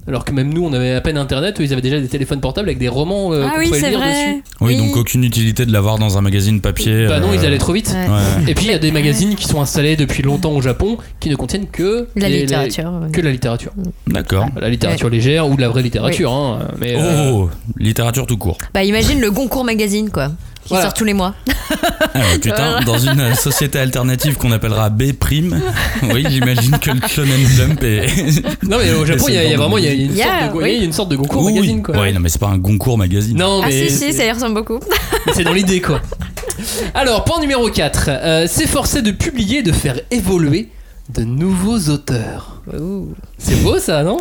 Alors que même nous, on avait à peine internet, eux ils avaient déjà des téléphones portables avec des romans euh,
Ah
qu'on
oui,
pouvait
c'est
lire
vrai.
dessus.
Oui, donc aucune utilité de l'avoir dans un magazine papier.
Bah non,
euh,
ils allaient trop vite.
Ouais.
Ouais.
Et puis il y a des magazines qui sont installés depuis longtemps au Japon qui ne contiennent que
La
les- les-
littérature. ouais.
que la littérature.
D'accord.
La littérature légère ou de la vraie littérature. hein, mais, euh,
Oh, littérature tout court.
Bah imagine le Goncourt Magazine quoi, qui
Voilà.
sort tous les mois.
Ah ouais, putain, dans une euh, société alternative qu'on appellera B prime, oui, j'imagine que le Shonen Jump est.
Non mais au Japon il y, a- il y a vraiment il y a une,
Yeah,
sorte, de,
oui.
il y a une sorte de Goncourt
Oui,
magazine
oui.
quoi.
Ouais, non, mais c'est pas un Goncourt magazine.
Non
Ah
mais
si si,
c'est-
ça y ressemble beaucoup.
c'est dans l'idée quoi. Alors point numéro 4 s'efforcer de publier et de faire évoluer de nouveaux auteurs. C'est beau ça non?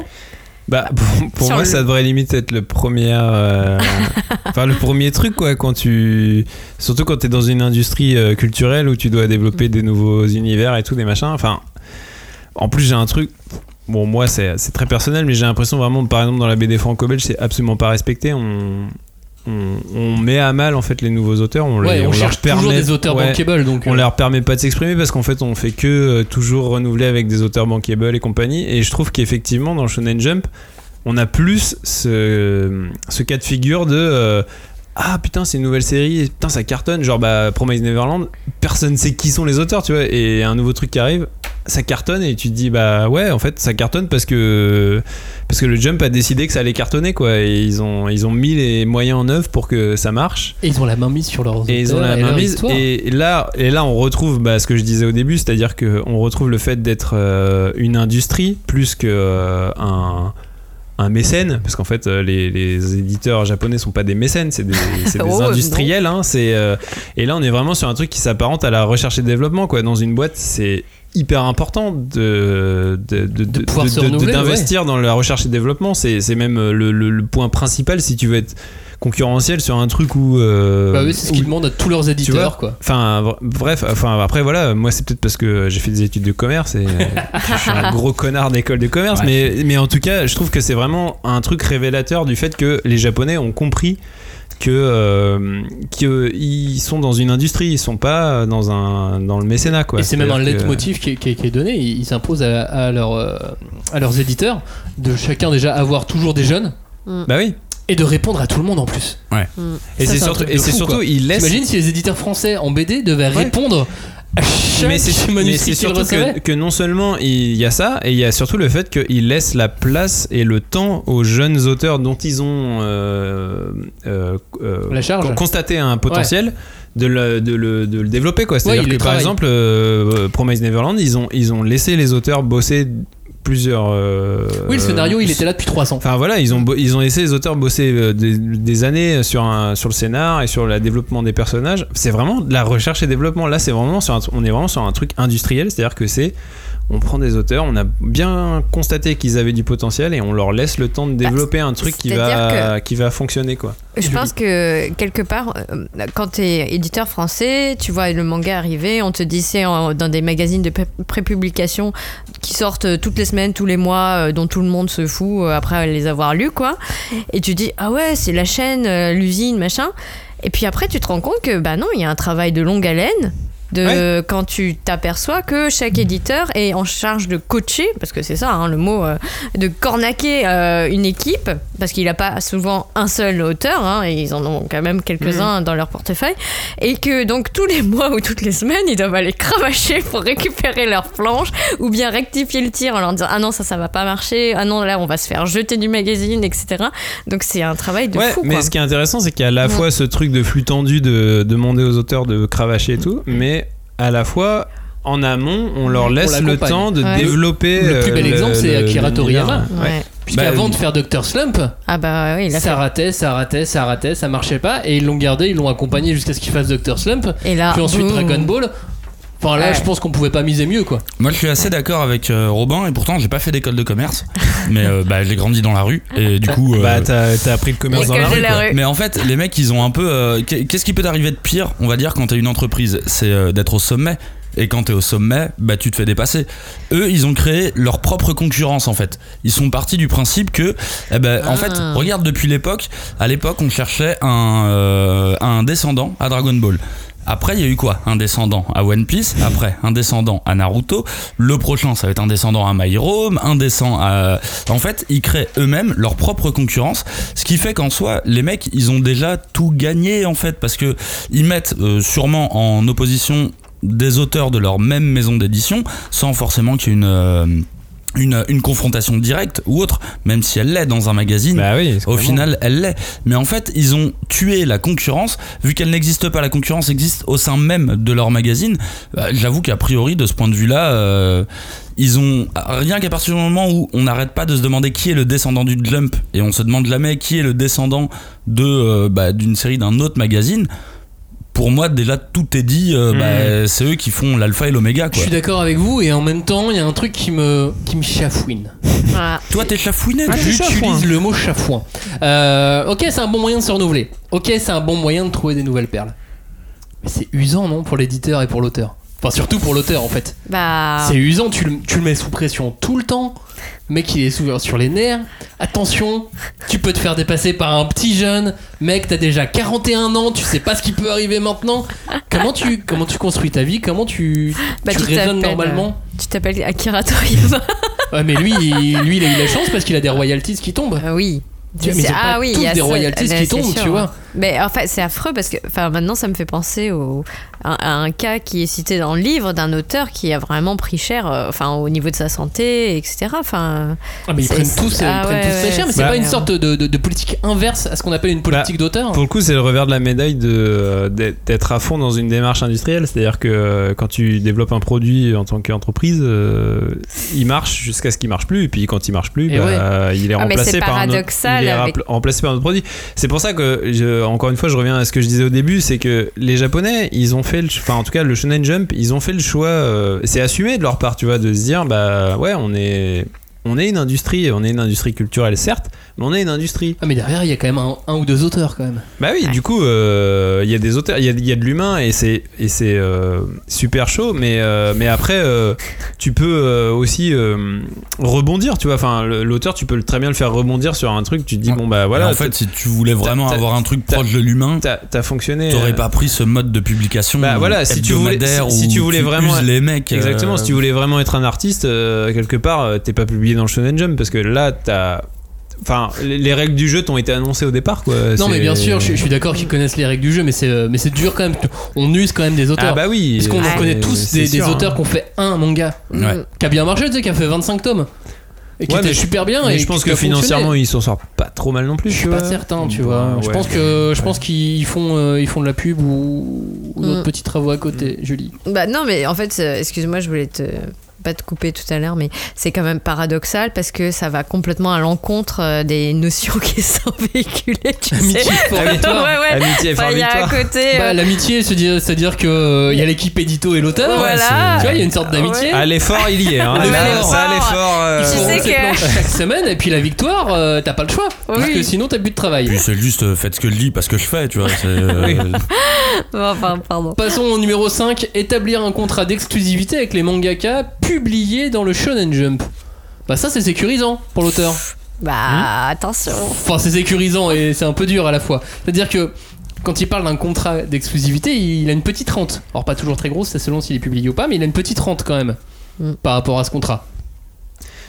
Bah, pour, moi,
le-
ça devrait limite être le premier, euh, enfin le premier truc quoi, quand tu, surtout quand t'es dans une industrie euh, culturelle où tu dois développer des nouveaux univers et tout, des machins. Enfin, en plus j'ai un truc. Bon, moi c'est c'est très personnel, mais j'ai l'impression vraiment, par exemple dans la BD franco-belge, c'est absolument pas respecté. On, on, on met à mal en fait les nouveaux auteurs. On,
Ouais,
les,
on,
leur
cherche toujours
permet-
des auteurs
ouais,
bankable donc.
on
euh,
leur permet pas de s'exprimer parce qu'en fait on fait que euh, toujours renouveler avec des auteurs bankable et compagnie et je trouve qu'effectivement dans Shonen Jump on a plus ce, ce cas de figure de euh, ah putain c'est une nouvelle série. Putain ça cartonne. Genre bah Promise Neverland personne sait qui sont les auteurs tu vois. Et un nouveau truc qui arrive ça cartonne et tu te dis bah ouais en fait ça cartonne parce que parce que le Jump a décidé que ça allait cartonner quoi. Et ils ont ils ont mis les moyens en œuvre pour que ça marche.
Et ils ont la main mise sur auteurs
et ils ont la
et
main
leur
mise.
histoire.
Et là, et là, on retrouve bah, ce que je disais au début, c'est-à-dire qu'on retrouve le fait d'être euh, une industrie plus que euh, un un mécène parce qu'en fait euh, les, les éditeurs japonais sont pas des mécènes c'est des, des
Oh,
industriels hein, c'est euh, et là on est vraiment sur un truc qui s'apparente à la recherche et développement quoi. Dans une boîte c'est hyper important de d'investir dans la recherche et développement c'est c'est même euh, le, le- le point principal si tu veux être concurrentiel sur un truc où euh,
Bah oui, c'est ce qu'ils demandent à tous leurs
vois
éditeurs quoi.
Enfin, bref, enfin après voilà, moi c'est peut-être parce que j'ai fait des études de commerce et euh, je suis un gros connard d'école de commerce,
Ouais.
mais, mais en tout cas, je trouve que c'est vraiment un truc révélateur du fait que les Japonais ont compris que euh, qu'ils sont dans une industrie, ils sont pas dans un dans le mécénat quoi.
Et c'est même un
que-
leitmotiv qui, est- qui est- qui est donné. Ils s'imposent à, à leurs, euh, à leurs éditeurs de chacun déjà avoir toujours des jeunes
Bah oui.
et de répondre à tout le monde en plus.
C'est surtout
truc
et c'est
fou,
surtout ils laissent
T'imagines si les éditeurs français en BD devaient
Ouais.
répondre
mais c'est surtout que, que non seulement il y a ça, et il y a surtout le fait qu'ils laissent la place et le temps aux jeunes auteurs dont ils ont euh, euh, euh,
La charge.
con- constaté un potentiel. De le, de, le, de le développer quoi. C'est-à-dire
Ouais,
que par exemple euh, Promise Neverland ils ont, ils ont laissé les auteurs bosser plusieurs euh,
Oui, le scénario, il était là depuis 300.
Enfin voilà, ils ont, ils ont laissé les auteurs bosser euh, des, des années sur, un, sur le scénar et sur le développement des personnages. C'est vraiment de la recherche et développement. Là, c'est vraiment sur un- on est vraiment sur un truc industriel, c'est-à-dire que c'est on prend des auteurs, on a bien constaté qu'ils avaient du potentiel et on leur laisse le temps de développer un truc qui va, qui va fonctionner quoi.
Je pense que quelque part, euh, quand tu es éditeur français, tu vois le manga arriver, on te dit c'est dans des magazines de pré- prépublication qui sortent toutes les semaines, tous les mois, euh, dont tout le monde se fout euh, après les avoir lus, quoi. Et tu dis, ah ouais, c'est la chaîne, l'usine, machin. Et puis après, tu te rends compte que, bah non, il y a un travail de longue haleine de quand tu t'aperçois que chaque éditeur est en charge de coacher, parce que c'est ça hein, le mot, euh, de cornaquer euh, une équipe, parce qu'il n'a pas souvent un seul auteur, hein, et ils en ont quand même quelques-uns dans leur portefeuille, et que donc tous les mois ou toutes les semaines, ils doivent aller cravacher pour récupérer leurs planches, ou bien rectifier le tir en leur disant ah non ça ça va pas marcher, ah non là on va se faire jeter du magazine, etc. Donc c'est un travail de
Ouais,
fou.
mais
quoi.
ce qui est intéressant, c'est qu'il y a à la
Ouais.
fois ce truc de flux tendu de demander aux auteurs de cravacher et tout, mais à la fois en amont, on leur
On
laisse le temps de
Ouais.
développer.
Le plus bel
euh,
exemple, c'est Akira. Toriyama.
Ouais.
Puisqu'avant
Bah,
de faire Dr. Slump,
Ah bah oui, il a
ça
fait.
ratait, ça ratait, ça ratait, ça marchait pas, et ils l'ont gardé, ils l'ont accompagné jusqu'à ce qu'il fasse Dr. Slump,
Et là,
puis ensuite
boum.
Dragon Ball. Enfin là,
Ouais.
je pense qu'on pouvait pas miser mieux quoi.
Moi, je suis assez d'accord avec euh, Robin, et pourtant, j'ai pas fait d'école de commerce, mais euh, bah, j'ai grandi dans la rue, et du coup. euh,
Bah, t'as t'as appris le commerce dans la rue.
la
quoi.
rue.
Mais en fait, les mecs, ils ont un peu. euh, qu'est- Qu'est-ce qui peut t'arriver de pire, on va dire, quand t'es une entreprise? C'est euh, d'être au sommet. Et quand t'es au sommet, bah tu te fais dépasser. Eux, ils ont créé leur propre concurrence en fait. Ils sont partis du principe que, eh ben, en
Ah.
fait, regarde depuis l'époque. À l'époque, on cherchait un, euh, un descendant à Dragon Ball. Après, il y a eu quoi? Un descendant à One Piece. Après, un descendant à Naruto. Le prochain, ça va être un descendant à My Hero. Un descendant à. En fait, ils créent eux-mêmes leur propre concurrence. Ce qui fait qu'en soi, les mecs, ils ont déjà tout gagné en fait. Parce que ils mettent euh, sûrement en opposition des auteurs de leur même maison d'édition sans forcément qu'il y ait une. euh, une, une confrontation directe ou autre, même si elle l'est dans un magazine,
Bah oui,
au final, elle l'est. Mais en fait, ils ont tué la concurrence. Vu qu'elle n'existe pas, la concurrence existe au sein même de leur magazine. Bah, J'avoue qu'a priori, de ce point de vue-là, euh, ils ont. Rien qu'à partir du moment où on n'arrête pas de se demander qui est le descendant du Jump et on se demande jamais qui est le descendant de euh, bah, d'une série d'un autre magazine. Pour moi, déjà, tout est dit. euh, bah, c'est eux qui font l'alpha et l'oméga.
Je suis d'accord avec vous, et en même temps, il y a un truc qui me, qui me chafouine.
Voilà.
Toi, t'es chafouiné. toi
J'utilise le mot chafouin. Euh, ok, c'est un bon moyen de se renouveler. Ok, c'est un bon moyen de trouver des nouvelles perles. Mais c'est usant, non, pour l'éditeur et pour l'auteur. Enfin, surtout pour l'auteur, en fait.
Bah.
C'est usant, tu le, tu le mets sous pression tout le temps. Le mec, il est sous, sur les nerfs. Attention, tu peux te faire dépasser par un petit jeune. Mec, t'as déjà 41 ans, tu sais pas ce qui peut arriver maintenant. Comment tu, comment tu construis ta vie? Comment tu,
Bah,
tu
tu
raisonnes normalement?
Tu t'appelles Akira Toriyama.
Ouais, mais lui, il, lui, il a eu la chance parce qu'il a des royalties qui tombent.
Ah oui.
Mais
C'est-
ils ont
ah
pas
oui,
tous
y a
des royalties qui tombent,
sûr,
tu vois.
hein. Mais en fait, c'est affreux parce que enfin, maintenant, ça me fait penser au, à, à un cas qui est cité dans le livre d'un auteur qui a vraiment pris cher euh, enfin, au niveau de sa santé, etc. Enfin,
Ah, mais ils
C'est-
prennent tous,
ah
ils prennent
ouais,
tous très
ouais,
cher, mais
c'est
c'est pas une sorte de, de- de politique inverse à ce qu'on appelle une politique d'auteur.
Pour le coup, c'est le revers de la médaille de euh, d'être à fond dans une démarche industrielle. C'est-à-dire que euh, quand tu développes un produit en tant qu'entreprise, euh, il marche jusqu'à ce qu'il marche plus. Et puis quand il marche plus, bah, il est
Ah, mais
remplacé par un autre, il est
avec-
rappl- remplacé par un autre produit. C'est pour ça que, je- encore une fois, je reviens à ce que je disais au début, c'est que les Japonais, ils ont fait, le, enfin en tout cas le Shonen Jump, ils ont fait le choix. euh, c'est assumé de leur part, tu vois, de se dire, bah ouais, on est, on est une industrie, on est une industrie culturelle certes, mais on est une industrie.
Ah, mais derrière, il y a quand même un, un ou deux auteurs quand même.
Bah oui, du coup, euh, il y a des auteurs, il y a, il y a de l'humain et c'est et c'est euh, super chaud, mais euh, mais après euh, tu peux euh, aussi euh, rebondir, tu vois. Enfin, l'auteur, tu peux très bien le faire rebondir sur un truc. Tu te dis bon bah voilà.
en fait, si tu voulais vraiment avoir un truc proche de l'humain,
t'as fonctionné.
t'aurais pas pris ce mode de publication.
Bah voilà, si tu voulais- si- si tu voulais vraiment-
les mecs.
Exactement,
euh,
si tu voulais vraiment être un artiste, euh, quelque part, euh, t'es pas publié dans le Shonen Jump parce que là, t'as. Enfin, les les règles du jeu t'ont été annoncées au départ, quoi.
Non,
C'est-
mais bien sûr, je, je suis d'accord qu'ils connaissent les règles du jeu, mais c'est euh, mais c'est dur quand même. On use quand même des auteurs.
Ah bah oui.
Parce qu'on en
c'est-
connaît tous des, des
sûr,
auteurs
hein.
qui ont fait un manga
Ouais.
qui a bien marché, tu sais, qui a fait 25 tomes. Et qui
Ouais,
était
mais je-
super bien.
Mais
et
je pense que financièrement, ils s'en sortent pas trop mal non plus.
Je suis pas certain, tu vois. Je
ouais.
pense que je pense qu'ils font euh, ils font de la pub ou, ou d'autres
Mm.
petits travaux à côté, Julie.
bah non, mais en fait, euh, excuse-moi, je voulais te pas te couper tout à l'heure, mais c'est quand même paradoxal parce que ça va complètement à l'encontre euh, des notions qui sont véhiculées. Tu
Amitié
sais. ouais, ouais.
Amitié
Enfin, y a
victoire.
côté.
Bah,
euh,
l'amitié, c'est dire- c'est-à-dire que euh, il y a l'équipe édito et l'auteur.
Voilà.
Tu vois, il y a une sorte d'amitié.
À l'effort, il y est. Hein.
À l'effort.
ça, à l'effort. euh,
Ils
sais que-
chaque semaine et puis la victoire, euh, t'as pas le choix. Parce que sinon t'as plus de travail.
Puis c'est juste euh, faites ce que je dis parce que je fais, tu vois. euh,
Oui.
Enfin, pardon.
Passons au numéro 5, établir un contrat d'exclusivité avec les mangaka publiés dans le Shonen Jump. Bah ça c'est sécurisant pour l'auteur.
Bah, attention.
Enfin c'est sécurisant et c'est un peu dur à la fois. C'est-à-dire que quand il parle d'un contrat d'exclusivité, il a une petite rente. Alors pas toujours très grosse, c'est selon s'il est publié ou pas, mais il a une petite rente quand même
Mm.
par rapport à ce contrat.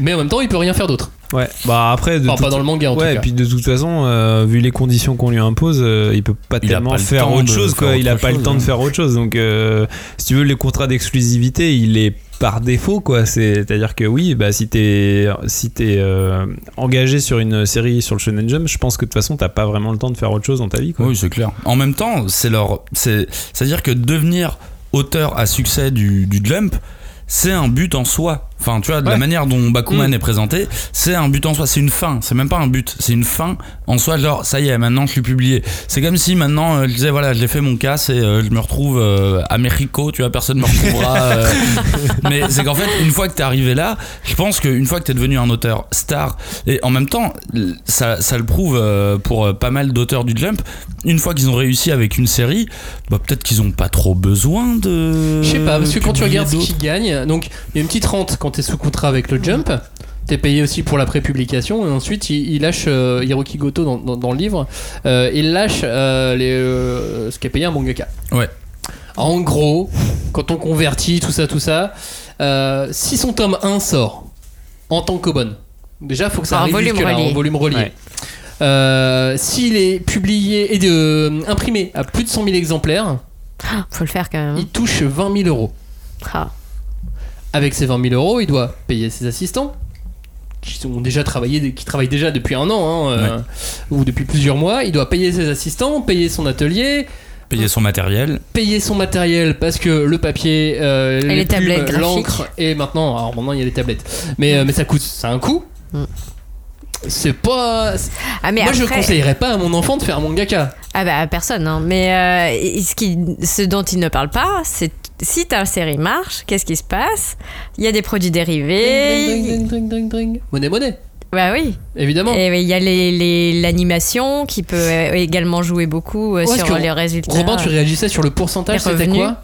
Mais en même temps, il peut rien faire d'autre.
Ouais, bah après. De
Enfin, pas dans le manga en
ouais,
tout
et
cas.
puis de toute façon, euh, vu les conditions qu'on lui impose, euh, il peut pas
Il
tellement
pas
faire autre chose, quoi. Il a pas le temps de
hein.
faire autre chose. Donc, euh, si tu veux, les contrats d'exclusivité, il est par défaut, quoi. C'est-à-dire que oui, bah, si t'es si t'es euh, engagé sur une série sur le Shonen Jump, je pense que de toute façon, t'as pas vraiment le temps de faire autre chose dans ta vie, quoi.
Oui, c'est clair. En même temps, c'est leur, c'est, c'est-à-dire que devenir auteur à succès du, du Jump, c'est un but en soi. Enfin, tu vois, de la manière dont Bakuman
Mm.
est présenté, c'est un but en soi. C'est une fin. C'est même pas un but. C'est une fin en soi. Genre, ça y est, maintenant je suis publié. C'est comme si maintenant euh, je disais, voilà, j'ai fait mon casse et euh, je me retrouve euh, à Mexico. Tu vois, personne me retrouvera. Mais c'est qu'en fait, une fois que t'es arrivé là, je pense qu'une fois que t'es devenu un auteur star, et en même temps, ça, ça le prouve pour pas mal d'auteurs du Jump, une fois qu'ils ont réussi avec une série, bah, peut-être qu'ils ont pas trop besoin de.
Je sais pas, parce que quand tu regardes ce
d'autres.
qu'il gagne, donc il y a une petite rente quand t'es sous contrat avec le Jump. T'es payé aussi pour la prépublication et ensuite il, il lâche euh, Hiroki Goto dans, dans- dans le livre. euh, il lâche euh, les, euh, ce qui est payé un mangaka.
Ouais.
En gros, quand on convertit tout ça, tout ça, euh, si son tome 1 sort en tant que bonne, déjà faut que ça
En
arrive
volume relié.
en volume relié.
Ouais.
Euh, S'il est publié et de, euh, imprimé à plus de 100 000 exemplaires,
Faut le faire quand même. hein.
il touche 20 000 euros.
Ah.
Avec ces 20 000 euros, il doit payer ses assistants qui ont déjà travaillé, qui travaillent déjà depuis un an hein, euh, ou depuis plusieurs mois. Il doit payer ses assistants, payer son atelier,
Payer son matériel.
payer son matériel parce que le papier, euh,
les
plumes,
graphiques.
l'encre et maintenant, alors maintenant il y a les tablettes, mais euh, mais ça coûte, ça a un coût.
Mm.
C'est pas.
Ah, mais
Moi je
après-
conseillerais pas à mon enfant de faire un mangaka.
Ah bah personne, hein. mais euh, ce, qui, ce dont il ne parle pas, c'est si ta série marche, qu'est-ce qui se passe? Il y a des produits dérivés.
Dring, dring, dring, dring, dring. Monnaie, monnaie,
Bah oui.
évidemment.
Et il y a les- les- l'animation qui peut euh, également jouer beaucoup euh,
Ouais,
sur les résultats.
Robin, tu réagissais sur le pourcentage, c'était quoi?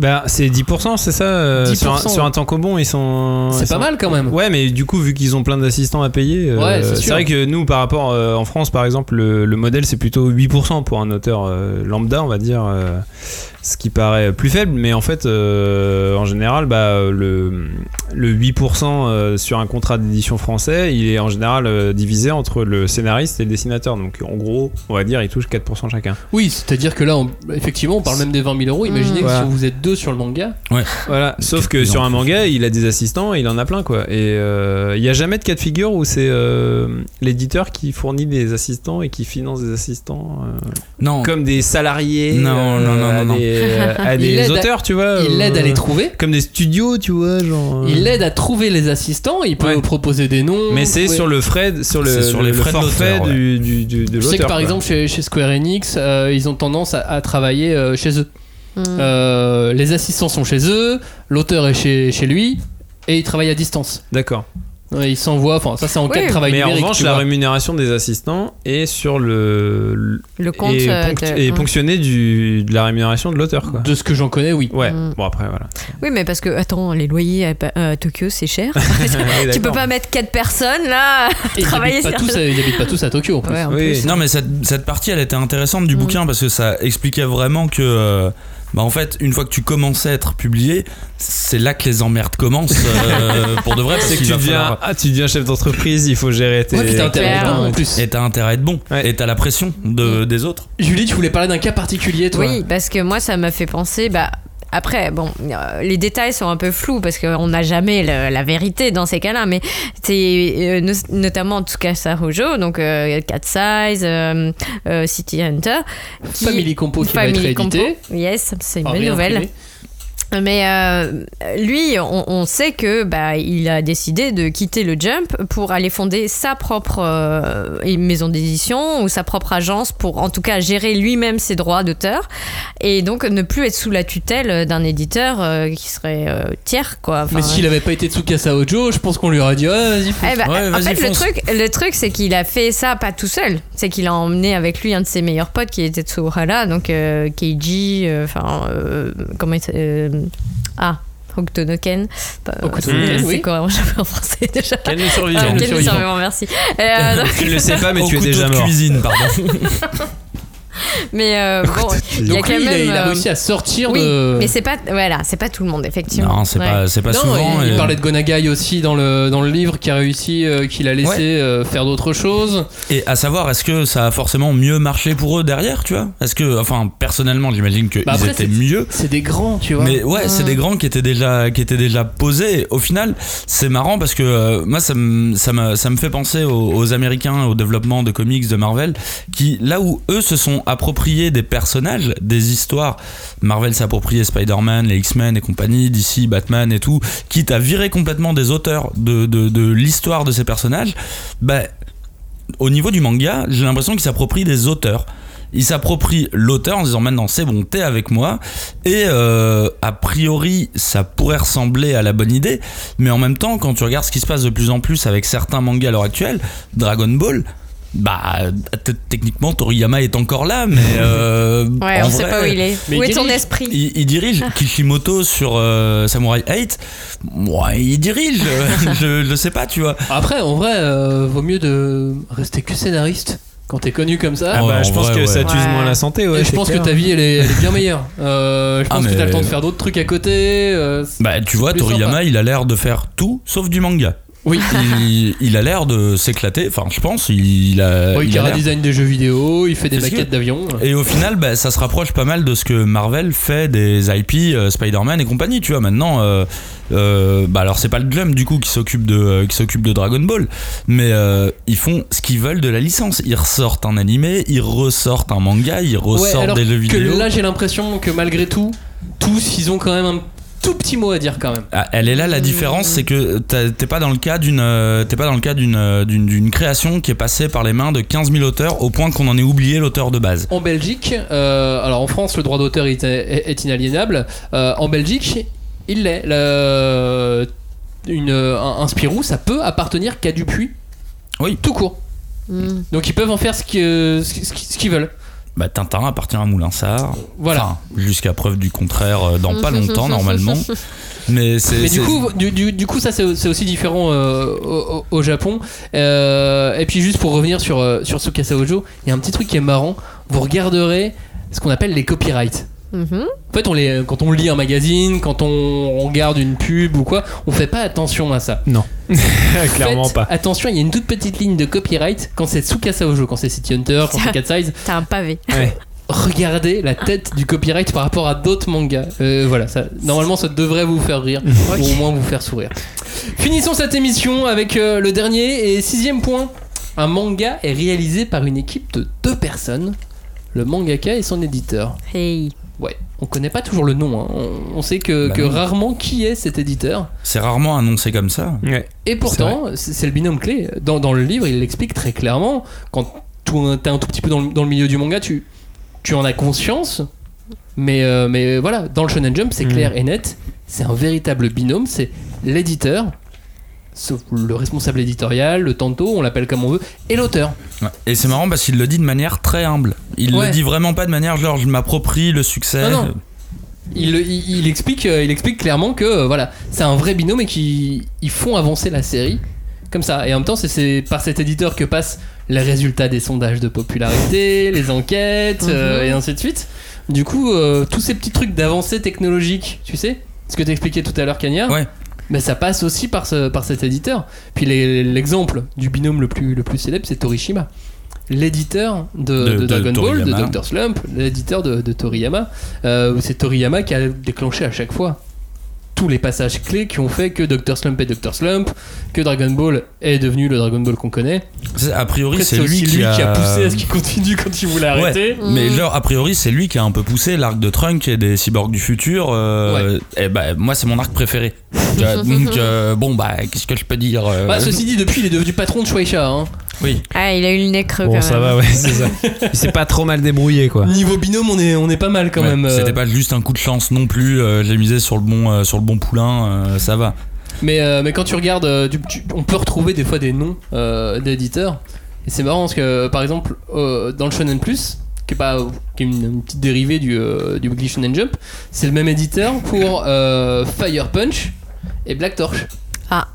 Bah, c'est 10%, c'est ça euh,
10%,
sur, un, sur un temps bon, ils sont.
C'est pas
sont-
mal quand même.
Ouais, mais du coup, vu qu'ils ont plein d'assistants à payer, euh,
Ouais, c'est
c'est vrai que nous, par rapport euh, en France, par exemple, le, le modèle c'est plutôt 8% pour un auteur euh, lambda, on va dire, euh, ce qui paraît plus faible, mais en fait, euh, en général, bah, le, le 8% euh, sur un contrat d'édition français, il est en général divisé entre le scénariste et le dessinateur. Donc, en gros, on va dire, ils touchent 4% chacun.
Oui, c'est-à-dire que là, on- effectivement, on parle même des 20 000 euros. Imaginez que
Voilà.
si vous êtes deux sur le manga,
Voilà, sauf
de
que sur un manga, il a des assistants, et il en a plein quoi. Et euh, il n'y a jamais de cas de figure où c'est euh, l'éditeur qui fournit des assistants et qui finance des assistants euh,
Non.
comme des salariés
Non, non, non,
à
non, non.
des, euh, à des
à-
auteurs, tu vois.
il
euh,
l'aide à les trouver.
Comme des studios, tu vois, genre. euh.
Il l'aide à trouver les assistants. Il peut
Ouais.
proposer des noms.
Mais c'est sur le frais, sur le,
sur
le-
les
le
frais de
forfait
l'auteur, ouais.
du, du, du- de
Je sais que par
quoi.
exemple chez, chez Square Enix, euh, ils ont tendance à, à travailler euh, chez eux.
Hmm.
Euh, les assistants sont chez eux, l'auteur est chez, chez lui, et ils travaillent à distance.
D'accord.
Ouais, Ils s'envoient, enfin ça c'est en cas de travail
Mais en revanche, la
vois.
rémunération des assistants est sur le,
Le compte
et,
euh,
ponct-
de- Hmm.
ponctionné du, de la rémunération de l'auteur quoi.
De ce que j'en connais, oui.
Ouais.
Mm.
Bon après voilà.
Oui, mais parce que, attends, les loyers à, Tokyo, c'est cher.
Oui,
tu peux pas mettre quatre personnes là
Et ils
travailler
habitent pas,
sur
tous, à- ils habitent pas tous à Tokyo en plus.
Ouais, en
Oui.
plus.
Non, mais cette, cette partie, elle était intéressante du
Mm.
bouquin parce que ça expliquait vraiment que, euh, bah, en fait, une fois que tu commences à être publié, c'est là que les emmerdes commencent euh, pour de vrai. Parce
C'est que tu deviens,
falloir-
ah, tu deviens chef d'entreprise, il faut gérer tes.
Ouais, puis t'as intérêt à être bon, en plus.
Et t'as intérêt à être bon.
Ouais.
Et t'as la pression de, des autres.
Julie, tu voulais parler d'un cas particulier, toi?
Oui, parce que moi, ça m'a fait penser. Bah, après, bon, euh, les détails sont un peu flous parce qu'on n'a jamais le- la vérité dans ces cas-là, mais c'est euh, no- notamment Tsukasa Hojo, donc euh, Cat Size, euh, euh, City Hunter. qui-
Family Compo qui va être
Family
réédité.
Compo. Yes, c'est une bonne nouvelle. Mais euh, lui, on, on sait que bah, il a décidé de quitter le Jump pour aller fonder sa propre euh, maison d'édition ou sa propre agence pour, en tout cas, gérer lui-même ses droits d'auteur et donc ne plus être sous la tutelle d'un éditeur euh, qui serait tiers, quoi. Enfin,
Mais s'il avait pas été Tsukasa Ojo, je pense qu'on lui aurait dit ouais, vas-y. fonce.
eh ben,
Ouais,
en fait, le truc, le truc, c'est qu'il a fait ça pas tout seul. C'est qu'il a emmené avec lui un de ses meilleurs potes qui était Tsuhara, donc Keiji, enfin, comment il Ah, Hokuto no Ken. Pas-
Hokuto
no
c'est- J'avais en français déjà.
Le
Ah,
survivant.
Merci. Euh, donc-
tu ne le sais pas, mais tu es déjà mort.
cuisine, pardon.
Mais euh, bon, il y a
Donc
quand
lui, il a,
même.
il a
euh,
réussi à sortir
Oui,
de.
mais c'est pas voilà, c'est pas tout le monde effectivement.
Non, c'est
Ouais.
pas, c'est pas
non,
souvent.
il, il
et-
parlait de Gonagai aussi dans le, dans le livre qui a réussi, euh, qu'il a laissé
Ouais.
euh, faire d'autres choses.
Et à savoir, est-ce que ça a forcément mieux marché pour eux derrière, tu vois? Est-ce que, enfin, personnellement, j'imagine qu'ils
Bah après,
étaient
c'est-
mieux.
C'est des grands, tu vois.
Mais ouais, c'est des grands qui étaient déjà, qui étaient déjà posés. Au final, c'est marrant parce que euh, moi, ça me, ça me, ça me fait penser aux, aux Américains, au développement de comics de Marvel, qui là où eux se sont appropriés des personnages, des histoires. Marvel s'est approprié Spider-Man, les X-Men et compagnie, DC, Batman et tout, quitte à virer complètement des auteurs de, de, de l'histoire de ces personnages. Bah, au niveau du manga, j'ai l'impression qu'ils s'approprient des auteurs. Ils s'approprient l'auteur en disant maintenant c'est bon, t'es avec moi. Et euh, a priori, ça pourrait ressembler à la bonne idée. Mais en même temps, quand tu regardes ce qui se passe de plus en plus avec certains mangas à l'heure actuelle, Dragon Ball, bah techniquement Toriyama est encore là, mais euh,
Ouais,
en
on sait pas où il est.
Mais
où est ton
dirige.
esprit
il, il dirige Kishimoto sur euh, Samurai 8. Ouais, il dirige. je, je sais pas, tu vois.
Après, en vrai, euh, vaut mieux de rester que scénariste quand t'es connu comme ça.
Ah bah, je pense
vrai,
que
ouais.
ça t'use
Ouais.
moins la santé. Ouais,
Et je pense
clair.
que ta vie elle est, elle est bien meilleure. Euh, je
Ah,
pense que
mais-
t'as le temps de faire d'autres trucs à côté. euh,
Bah, tu vois, Toriyama,
sympa.
il a l'air de faire tout sauf du manga.
Oui.
il, il a l'air de s'éclater. Enfin, je pense, il a.
Bon, il
a
design des jeux vidéo, il fait des maquettes d'avions.
Et au final, bah, ça se rapproche pas mal de ce que Marvel fait des IP, euh, Spider-Man et compagnie. Tu vois, maintenant, euh, euh, bah alors c'est pas le Glum du coup qui s'occupe de qui s'occupe de Dragon Ball, mais ils font ce qu'ils veulent de la licence. Ils ressortent un animé, ils ressortent un manga, ils
Ouais,
ressortent
alors
des jeux
que
vidéo.
là j'ai l'impression que malgré tout, tous ils ont quand même un tout petit mot à dire quand même.
Ah, Elle est là la différence, c'est que t'as- t'es pas dans le cas d'une euh, t'es pas dans le cas d'une euh, d'une d'une création qui est passée par les mains de 15 000 auteurs au point qu'on en ait oublié l'auteur de base.
En Belgique, euh, alors en France le droit d'auteur est, est- est inaliénable. Euh, en Belgique, il l'est. Le- Une, un, un Spirou, ça peut appartenir qu'à Dupuis.
Oui.
Tout court.
Hmm.
Donc ils peuvent en faire ce que- ce qu'ils ce qu'ils- ce qu'ils veulent.
Bah, Tintin appartient à Moulinsart.
Voilà.
Enfin, jusqu'à preuve du contraire euh, dans pas longtemps normalement. Mais
du coup, du, du- du coup, ça c'est aussi différent euh, au, Japon. Euh, et puis juste pour revenir sur sur Tsukasa Ojo, il y a un petit truc qui est marrant. Vous regarderez ce qu'on appelle les copyrights.
Mhm.
En fait, on les, quand on lit un magazine, quand on regarde une pub ou quoi, on fait pas attention à ça.
Non, clairement
Faites
pas.
Attention, il y a une toute petite ligne de copyright quand c'est Tsukasa Ojo, quand c'est City Hunter, quand c'est Cat Size.
T'as un pavé.
Ouais.
Regardez la tête du copyright par rapport à d'autres mangas. Euh, voilà, ça, normalement ça devrait vous faire rire, ou au moins vous faire sourire. Finissons cette émission avec euh, le dernier et sixième point. Un manga est réalisé par une équipe de deux personnes, le mangaka et son éditeur.
Hey.
Ouais, on connaît pas toujours le nom, hein. on, on sait que,
Bah
que
rarement
qui est cet éditeur.
c'est rarement annoncé comme ça.
Ouais.
Et pourtant, c'est le binôme clé. Dans, dans le livre, il l'explique très clairement. Quand tout- t'es un tout petit peu dans le, dans le milieu du manga, tu, tu en as conscience. Mais, euh, mais voilà, dans le Shonen Jump, c'est
Mm.
clair et net. C'est un véritable binôme. C'est l'éditeur, sauf le responsable éditorial, le tanto, on l'appelle comme on veut, et l'auteur.
Ouais. Et c'est marrant parce qu'il le dit de manière très humble. Il
Ouais.
le dit vraiment pas de manière genre je m'approprie le succès.
Non, non. Il, il, il explique, euh, il explique clairement que euh, voilà, c'est un vrai binôme et qu'ils ils font avancer la série comme ça. Et en même temps, c'est- par cet éditeur que passent les résultats des sondages de popularité, les enquêtes euh,
Mhm.
et ainsi de suite. Du coup, euh, tous ces petits trucs d'avancée technologique, tu sais, ce que t'expliquais tout à l'heure, Cagnard.
Ouais.
Mais ça passe aussi par, ce, par cet éditeur. Puis l'exemple du binôme le plus, le plus célèbre, c'est Torishima. L'éditeur de,
De-
de
de
Dragon Ball, de. Dr. Slump, l'éditeur de, de Toriyama. Euh, c'est Toriyama qui a déclenché à chaque fois tous les passages clés qui ont fait que Dr. Slump est Dr. Slump, que Dragon Ball est devenu le Dragon Ball qu'on connaît.
C'est- A priori, c'est lui,
aussi
qui,
lui
a...
qui a poussé à ce qu'il continue quand il voulait arrêter.
Ouais, mais genre, a priori, c'est lui qui a un peu poussé l'arc de Trunk et des cyborgs du futur. euh, Et bah, moi, c'est mon arc préféré. Donc, euh, bon, bah, qu'est-ce que je peux dire euh,
Bah, ceci dit, depuis, il est devenu patron de Shueisha. Hein.
Oui.
Ah, il a eu le nez creux
Bon,
quand
ça
même.
va, ouais, c'est ça. Il s'est pas trop mal débrouillé, quoi.
Niveau binôme, on est, on est pas mal quand
Ouais,
même. euh.
C'était pas juste un coup de chance non plus. euh, J'ai misé sur le bon, euh, sur le bon poulain. euh, ça va.
Mais, euh, mais quand tu regardes, euh, tu- tu- on peut retrouver des fois des noms euh, d'éditeurs. Et c'est marrant parce que, par exemple, euh, dans le Shonen Plus, qui est, pas, qui est une, une petite dérivée du, euh, du Weekly Shonen Jump, c'est le même éditeur pour euh, Fire Punch et Black Torch.
Ah.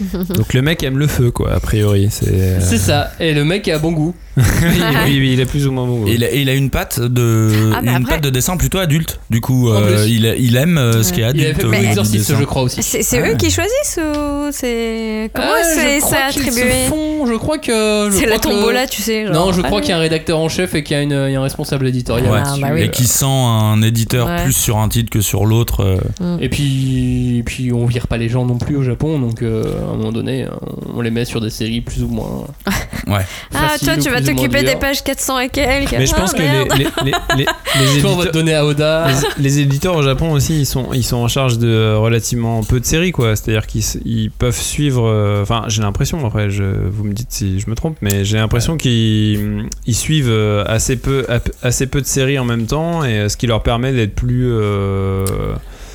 Donc le mec aime le feu, quoi, a priori. C'est euh,
ça. Et le mec a bon goût.
Oui, oui, il est plus ou moins bon.
Et il a, et il a une patte de
Ah, mais
une
après-
patte de dessin plutôt adulte. Du coup, euh, il, il aime euh, ce qui est
Il
adulte.
fait
niveau du
d'exercices,
dessin.
je crois aussi.
C'est c'est
Ah.
eux qui choisissent ou c'est. Comment
Ah,
c'est attribué
font- Je crois que. je
C'est la
crois que-
tombola, tu sais. genre,
Non, je crois
allez.
qu'il y a un rédacteur en chef et qu'il y a, une- il y a un responsable éditorial.
Ouais.
Ah, bah oui.
Et qui sent un éditeur
Ouais.
plus sur un titre que sur l'autre. euh.
Et puis, et puis on vire pas les gens non plus au Japon, donc euh, à un moment donné, on les met sur des séries plus ou moins.
Ouais.
Ah, toi, tu vas
moins
t'occuper des
dures.
pages 400 et quelques.
Mais je
Ah,
pense que les,
merde.
les, les, les, les
Toi, on va
éditeurs,
te donner à Oda.
les, les éditeurs au Japon aussi, ils sont, ils sont en charge de euh, relativement peu de séries, quoi. C'est-à-dire qu'ils peuvent suivre. euh, Enfin, j'ai l'impression, après, je, vous me dites si je me trompe, mais j'ai l'impression qu'ils ils suivent euh, assez peu, assez peu de séries en même temps, et ce qui leur permet d'être plus. euh,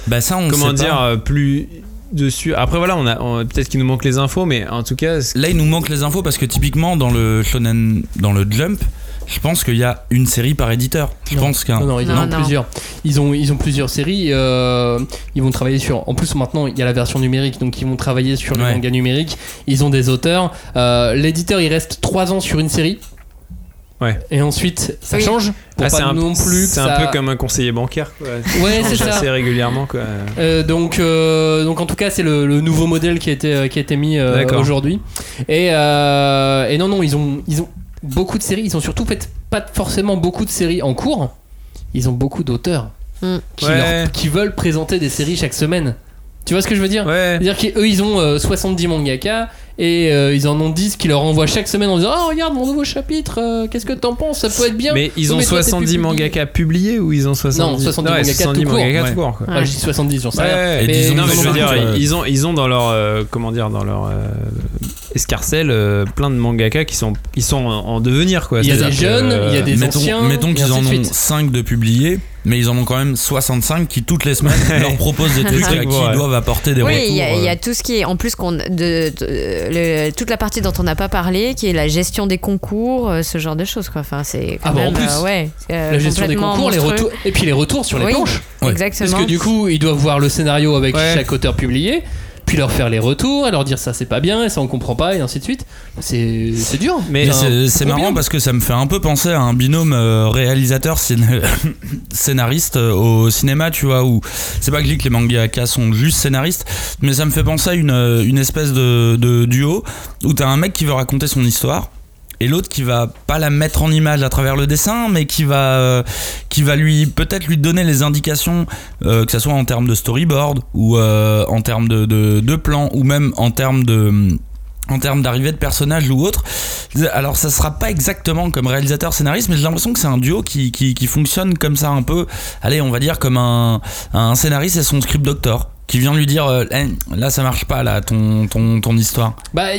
Bah ça, on
comment
sait
dire
pas.
plus dessus après voilà on a on- peut-être qu'il nous manque les infos mais en tout cas
Là, il nous manque les infos parce que typiquement dans le shonen, dans le Jump, je pense qu'il y a une série par éditeur. Je
Non.
pense qu'un.
Non, non, ils en
Non,
ont
non.
plusieurs. Ils ont, ils ont plusieurs séries. euh, ils vont travailler sur. En plus, maintenant, il y a la version numérique, donc ils vont travailler sur le
Ouais.
manga numérique. Ils ont des auteurs. Euh, L'éditeur, il reste 3 ans sur une série.
Ouais.
Et ensuite, ça
Oui.
change.
Ah,
pas
c'est un,
non plus.
c'est un
ça-
peu comme un conseiller bancaire quoi
Ouais, c'est ça.
assez régulièrement quoi
Euh, donc, euh, donc en tout cas, c'est le, le nouveau modèle qui a été, qui a été mis euh, aujourd'hui. Et, euh, et non, non, ils ont, ils ont beaucoup de séries. Ils ont surtout fait pas forcément beaucoup de séries en cours. Ils ont beaucoup d'auteurs
Mm.
qui,
Ouais.
leur- qui veulent présenter des séries chaque semaine. Tu vois ce que je veux dire?
Ouais
C'est-à-dire qu'eux, ils ont euh, 70 mangaka et euh, ils en ont 10 qui leur envoient chaque semaine en disant Oh, regarde mon nouveau chapitre, euh, qu'est-ce que t'en penses? Ça peut être bien.
Mais ils ont
mais toi, t'es
70
plus publié.
mangaka publiés ou ils ont 70
Non, 70
ouais,
mangaka
70
tout court.
mangaka
Ouais.
tout court, quoi.
Ah, je dis 70, j'en sais rien. Mais
disons-
non mais
ils
je veux
ont
dire
euh,
ils ont ils ont dans leur euh, comment dire dans leur euh, escarcelle euh, plein de mangaka qui sont ils sont en, en devenir quoi
Il y a des
C'est-à-dire que,
jeunes,
euh,
il y a des
mettons,
anciens.
mettons
et
qu'ils
ainsi
en
de
ont
suite.
5 de publiés, mais ils en ont quand même 65 qui toutes les semaines leur proposent des trucs à qui
ouais.
ils doivent apporter des
Oui,
retours.
il y, a- il y
euh.
a tout ce qui est en plus qu'on de, de- le- toute la partie dont on n'a pas parlé, qui est la gestion des concours, euh, ce genre de choses quoi. Enfin, c'est
Ah bah, en plus,
euh, ouais, euh,
La gestion des concours, les retours, et puis les retours sur les
Oui.
planches.
Ouais.
Exactement.
Parce que du coup, ils doivent voir le scénario avec
Ouais.
chaque auteur publié, puis leur faire les retours, et leur dire ça c'est pas bien, et ça on comprend pas, et ainsi de suite. C'est c'est dur.
Mais
Mais
Enfin,
c'est marrant parce que ça me fait un peu penser à un binôme euh, réalisateur scén- scénariste euh, au cinéma, tu vois, où c'est pas que je dis que les mangaka sont juste scénaristes, mais ça me fait penser à une, euh, une espèce de, de duo où t'as un mec qui veut raconter son histoire. Et l'autre qui va pas la mettre en image à travers le dessin, mais qui va, euh, qui va lui peut-être lui donner les indications, euh, que ce soit en termes de storyboard ou euh, en termes de, de, de plan ou même en termes de en termes d'arrivée de personnages ou autre. Alors ça sera pas exactement comme réalisateur scénariste, mais j'ai l'impression que c'est un duo qui, qui, fonctionne comme ça un peu. Allez, on va dire comme un, un scénariste et son script doctor qui vient lui dire Eh, là ça marche pas là ton ton, ton histoire.
Bah,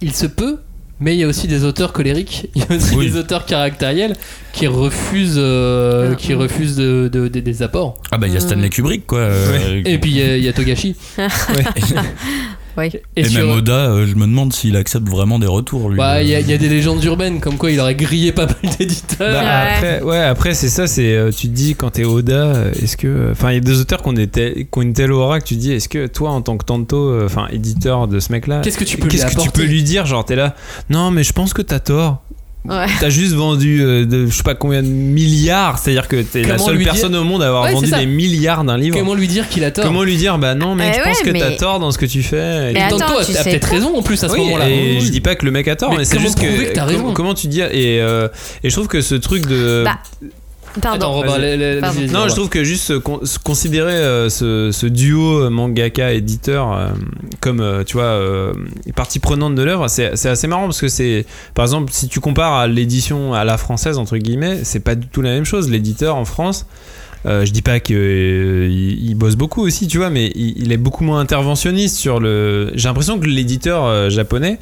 il se peut, mais il y a aussi des auteurs colériques, il y a aussi
Oui.
des auteurs caractériels qui refusent, euh,
Ah,
qui
mm.
refusent de, de- de- des apports.
Ah bah il y a Stanley Kubrick quoi. euh,
Et puis il y a- il y, a Togashi.
Oui.
Et,
et
sur-
même Oda, euh, je me demande s'il accepte vraiment des retours lui.
Bah, il y, a- il y a des légendes urbaines comme quoi il aurait grillé pas mal d'éditeurs.
Bah,
Ouais.
après, ouais, après c'est ça, c'est euh, tu te dis quand t'es Oda, euh, est-ce que, enfin, il y a des auteurs qui ont, des tel- qui ont une telle aura que tu te dis, est-ce que toi en tant que tanto, euh, enfin, éditeur de ce mec-là,
Qu'est-ce que tu peux lui
qu'est-ce que tu peux lui dire, genre t'es là, non mais je pense que t'as tort.
Ouais.
T'as juste vendu euh, de, je sais pas combien de milliards, c'est-à-dire que t'es la seule
dire-
personne au monde à avoir
Ouais,
vendu des milliards d'un livre.
Comment lui dire qu'il a tort
Comment lui dire, bah non mec,
Eh
je pense
ouais,
que t'as tort dans ce que tu fais.
Mais
Et
attends,
a
sais
peut-être raison en plus à ce
Oui,
moment-là.
et
Oui,
je dis pas que le mec a tort,
Mais
mais, c'est juste
que t'as
com-
raison
comment tu dis et, euh, et je trouve que ce truc de
Bah, Pardon.
Attends, Robin,
Vas-y.
les- les-
Pardon.
vas-y,
Non, je trouve que juste se considérer euh, ce, ce duo euh, mangaka éditeur euh, comme euh, tu vois euh, partie prenante de l'œuvre, c'est assez marrant parce que c'est par exemple si tu compares à l'édition à la française entre guillemets, c'est pas du tout la même chose. L'éditeur en France. euh, je dis pas qu'il il bosse beaucoup aussi, tu vois, mais il, il est beaucoup moins interventionniste sur le. J'ai l'impression que l'éditeur euh, japonais,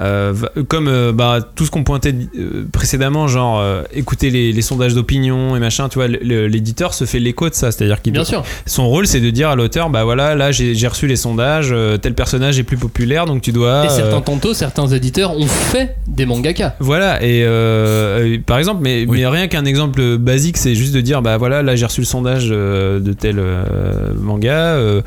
euh, comme euh, bah, tout ce qu'on pointait euh, précédemment, genre euh, écouter les, les sondages d'opinion et machin, tu vois, l'éditeur se fait l'écho de ça, c'est-à-dire qu'il
Bien sûr.
son rôle c'est de dire à l'auteur, bah voilà, là j'ai reçu les sondages, euh, tel personnage est plus populaire, donc tu dois.
Et certains
euh,
tantos, certains éditeurs ont fait des mangaka.
voilà, et euh, euh, par exemple, mais,
Oui.
mais rien qu'un exemple basique, c'est juste de dire, bah voilà, là j'ai reçu le sondage euh, de tel euh, manga, euh,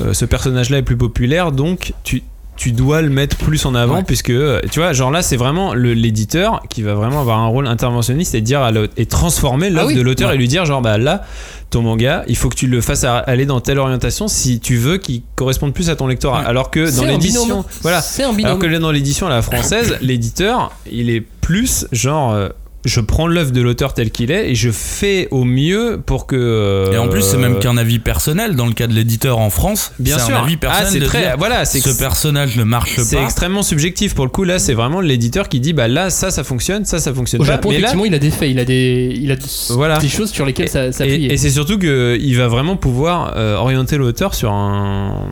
euh, ce personnage-là est plus populaire, donc tu tu dois le mettre plus en avant
Ouais.
puisque euh, tu vois genre là c'est vraiment l'éditeur qui va vraiment avoir un rôle interventionniste et dire à et transformer l'œuvre
Ah oui.
de l'auteur
Ouais.
et lui dire genre bah là ton manga il faut que tu le fasses à- aller dans telle orientation si tu veux qu'il corresponde plus à ton lectorat
Ouais.
alors que dans l'édition voilà alors que dans l'édition à la française l'éditeur il est plus genre euh, je prends l'œuvre de l'auteur tel qu'il est et je fais au mieux pour que euh,
Et en plus, c'est même qu'un avis personnel dans le cas de l'éditeur en France.
bien
c'est
sûr
un avis personnel
ah c'est
de
très
dire,
voilà c'est
ce personnage ne marche
c'est
pas.
extrêmement subjectif pour le coup là c'est vraiment l'éditeur qui dit bah là ça ça fonctionne ça ça fonctionne
Au
pas
Japon,
mais là
effectivement, il a des faits, il a des, il a
Voilà.
des choses sur lesquelles ça, ça
et, c'est surtout que il va vraiment pouvoir euh, orienter l'auteur sur un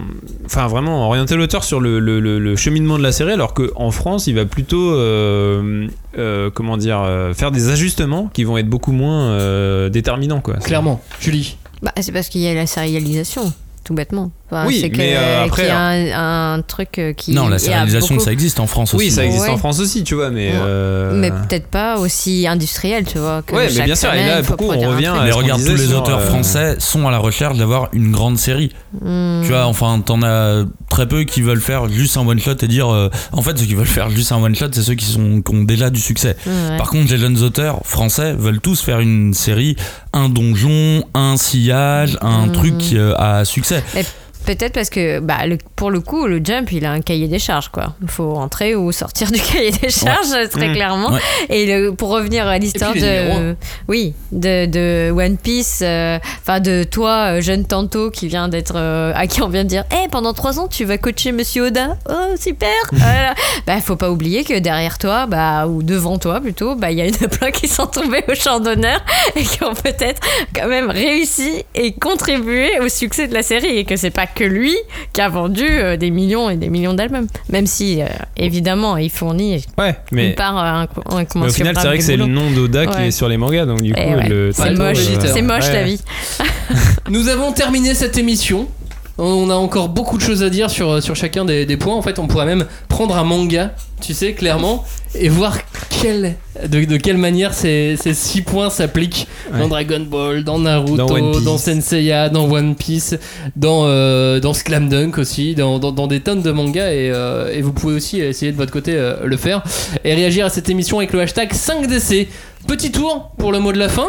enfin vraiment orienter l'auteur sur le, le- le- le cheminement de la série alors qu'en France il va plutôt euh, euh, comment dire euh, faire des ajustements qui vont être beaucoup moins euh, déterminants quoi
Clairement, Julie.
Bah, c'est parce qu'il y a la sérialisation, tout bêtement. Enfin,
Oui,
c'est que-
mais, euh, après,
qu'il y a un, un truc euh, qui.
Non, la sérialisation,
beaucoup-
ça existe en France aussi.
oui ça existe
Ouais.
en France aussi tu vois mais
Ouais.
euh,
Mais peut-être pas aussi industriel, tu vois. que
Ouais, mais
chaque
bien sûr, et
semaine,
là, pourquoi on revient à-
Mais regarde, tous les
sur,
auteurs
euh,
français sont à la recherche d'avoir une grande série.
Hmm.
Tu vois, enfin, t'en as très peu qui veulent faire juste un one shot et dire. euh, en fait, ceux qui veulent faire juste un one shot, c'est ceux qui, sont, qui ont déjà du succès.
Ouais.
Par contre, les jeunes auteurs français veulent tous faire une série, un donjon, un sillage, un
Mhm.
truc euh, à succès.
Peut-être parce que, bah, le- pour le coup, le jump, il a un cahier des charges, quoi. Il faut entrer ou sortir du cahier des charges, très
Mmh.
clairement.
Ouais.
Et le- pour revenir à l'histoire de, oui, de, de One Piece, euh, enfin de toi, euh, jeune tantôt, qui vient d'être, euh, à qui on vient de dire, Eh, pendant trois ans, tu vas coacher Monsieur Oda. Oh, super. voilà. Bah, faut pas oublier que derrière toi, bah, ou devant toi plutôt, bah, il y a une plein qui sont tombés au champ d'honneur et qui ont peut-être quand même réussi et contribué au succès de la série et que c'est pas que lui qui a vendu euh, des millions et des millions d'albums. Même si, euh, évidemment, il fournit
ouais mais
une part euh, inc-
mais au final, c'est vrai que c'est le nom d'Oda qui
Ouais.
est sur les mangas, donc du coup,
Eh ouais.
le
C'est moche,
euh,
c'est moche
ouais.
la vie.
Nous avons terminé cette émission. On a encore beaucoup de choses à dire sur, sur chacun des, des points. En fait, on pourrait même prendre un manga, tu sais, clairement, et voir de, de quelle manière ces, ces six points s'appliquent dans. Dragon Ball, dans Naruto,
Dans
dans. Senseiya, dans One Piece, dans, euh, dans Slam Dunk aussi, dans, dans, dans des tonnes de mangas. Et, euh, et vous pouvez aussi essayer de votre côté euh, le faire et réagir à cette émission avec le hashtag 5DC. Petit tour pour le mot de la fin.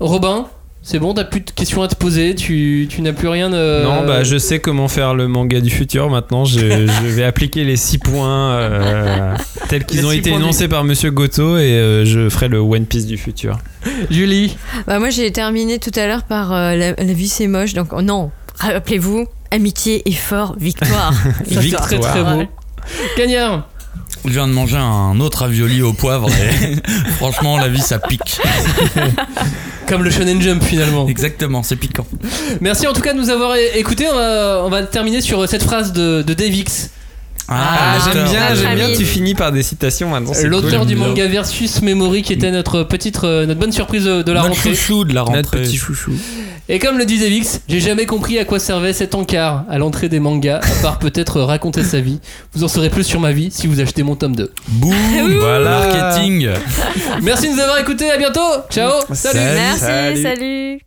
Robin, c'est bon, t'as plus de questions à te poser, tu, tu n'as plus rien de...
Non, bah je sais comment faire le manga du futur maintenant. Je, je vais appliquer les 6 points euh, tels qu'ils ont
six
été énoncés par Monsieur Goto et euh, je ferai le One Piece du futur.
Julie,
Bah, moi, j'ai terminé tout à l'heure par euh, la, la vie, c'est moche. Donc, oh, non, rappelez-vous, amitié et fort, victoire.
c'est très très beau.
Ouais.
Je viens de manger un autre ravioli au poivre et franchement, la vie, ça pique.
comme le Shonen Jump finalement.
Exactement, c'est piquant.
Merci en tout cas de nous avoir écoutés. On va, on va terminer sur cette phrase de, de X,
Ah,
j'aime bien, j'aime bien. Tu finis par des citations maintenant. c'est
l'auteur
cool.
du manga Versus Memory, qui était notre petite, euh, notre bonne surprise de, de la
Notre
rentrée.
chouchou de la
Notre
rentrée.
petit chouchou.
Et comme le dit Dave X, j'ai jamais compris à quoi servait cet encart à l'entrée des mangas, à part peut-être raconter sa vie. Vous en saurez plus sur ma vie si vous achetez mon tome 2.
Boum,
Voilà.
marketing.
Merci de nous avoir écoutés, à bientôt. Ciao. Salut.
Salut.
Merci,
Salut.
salut.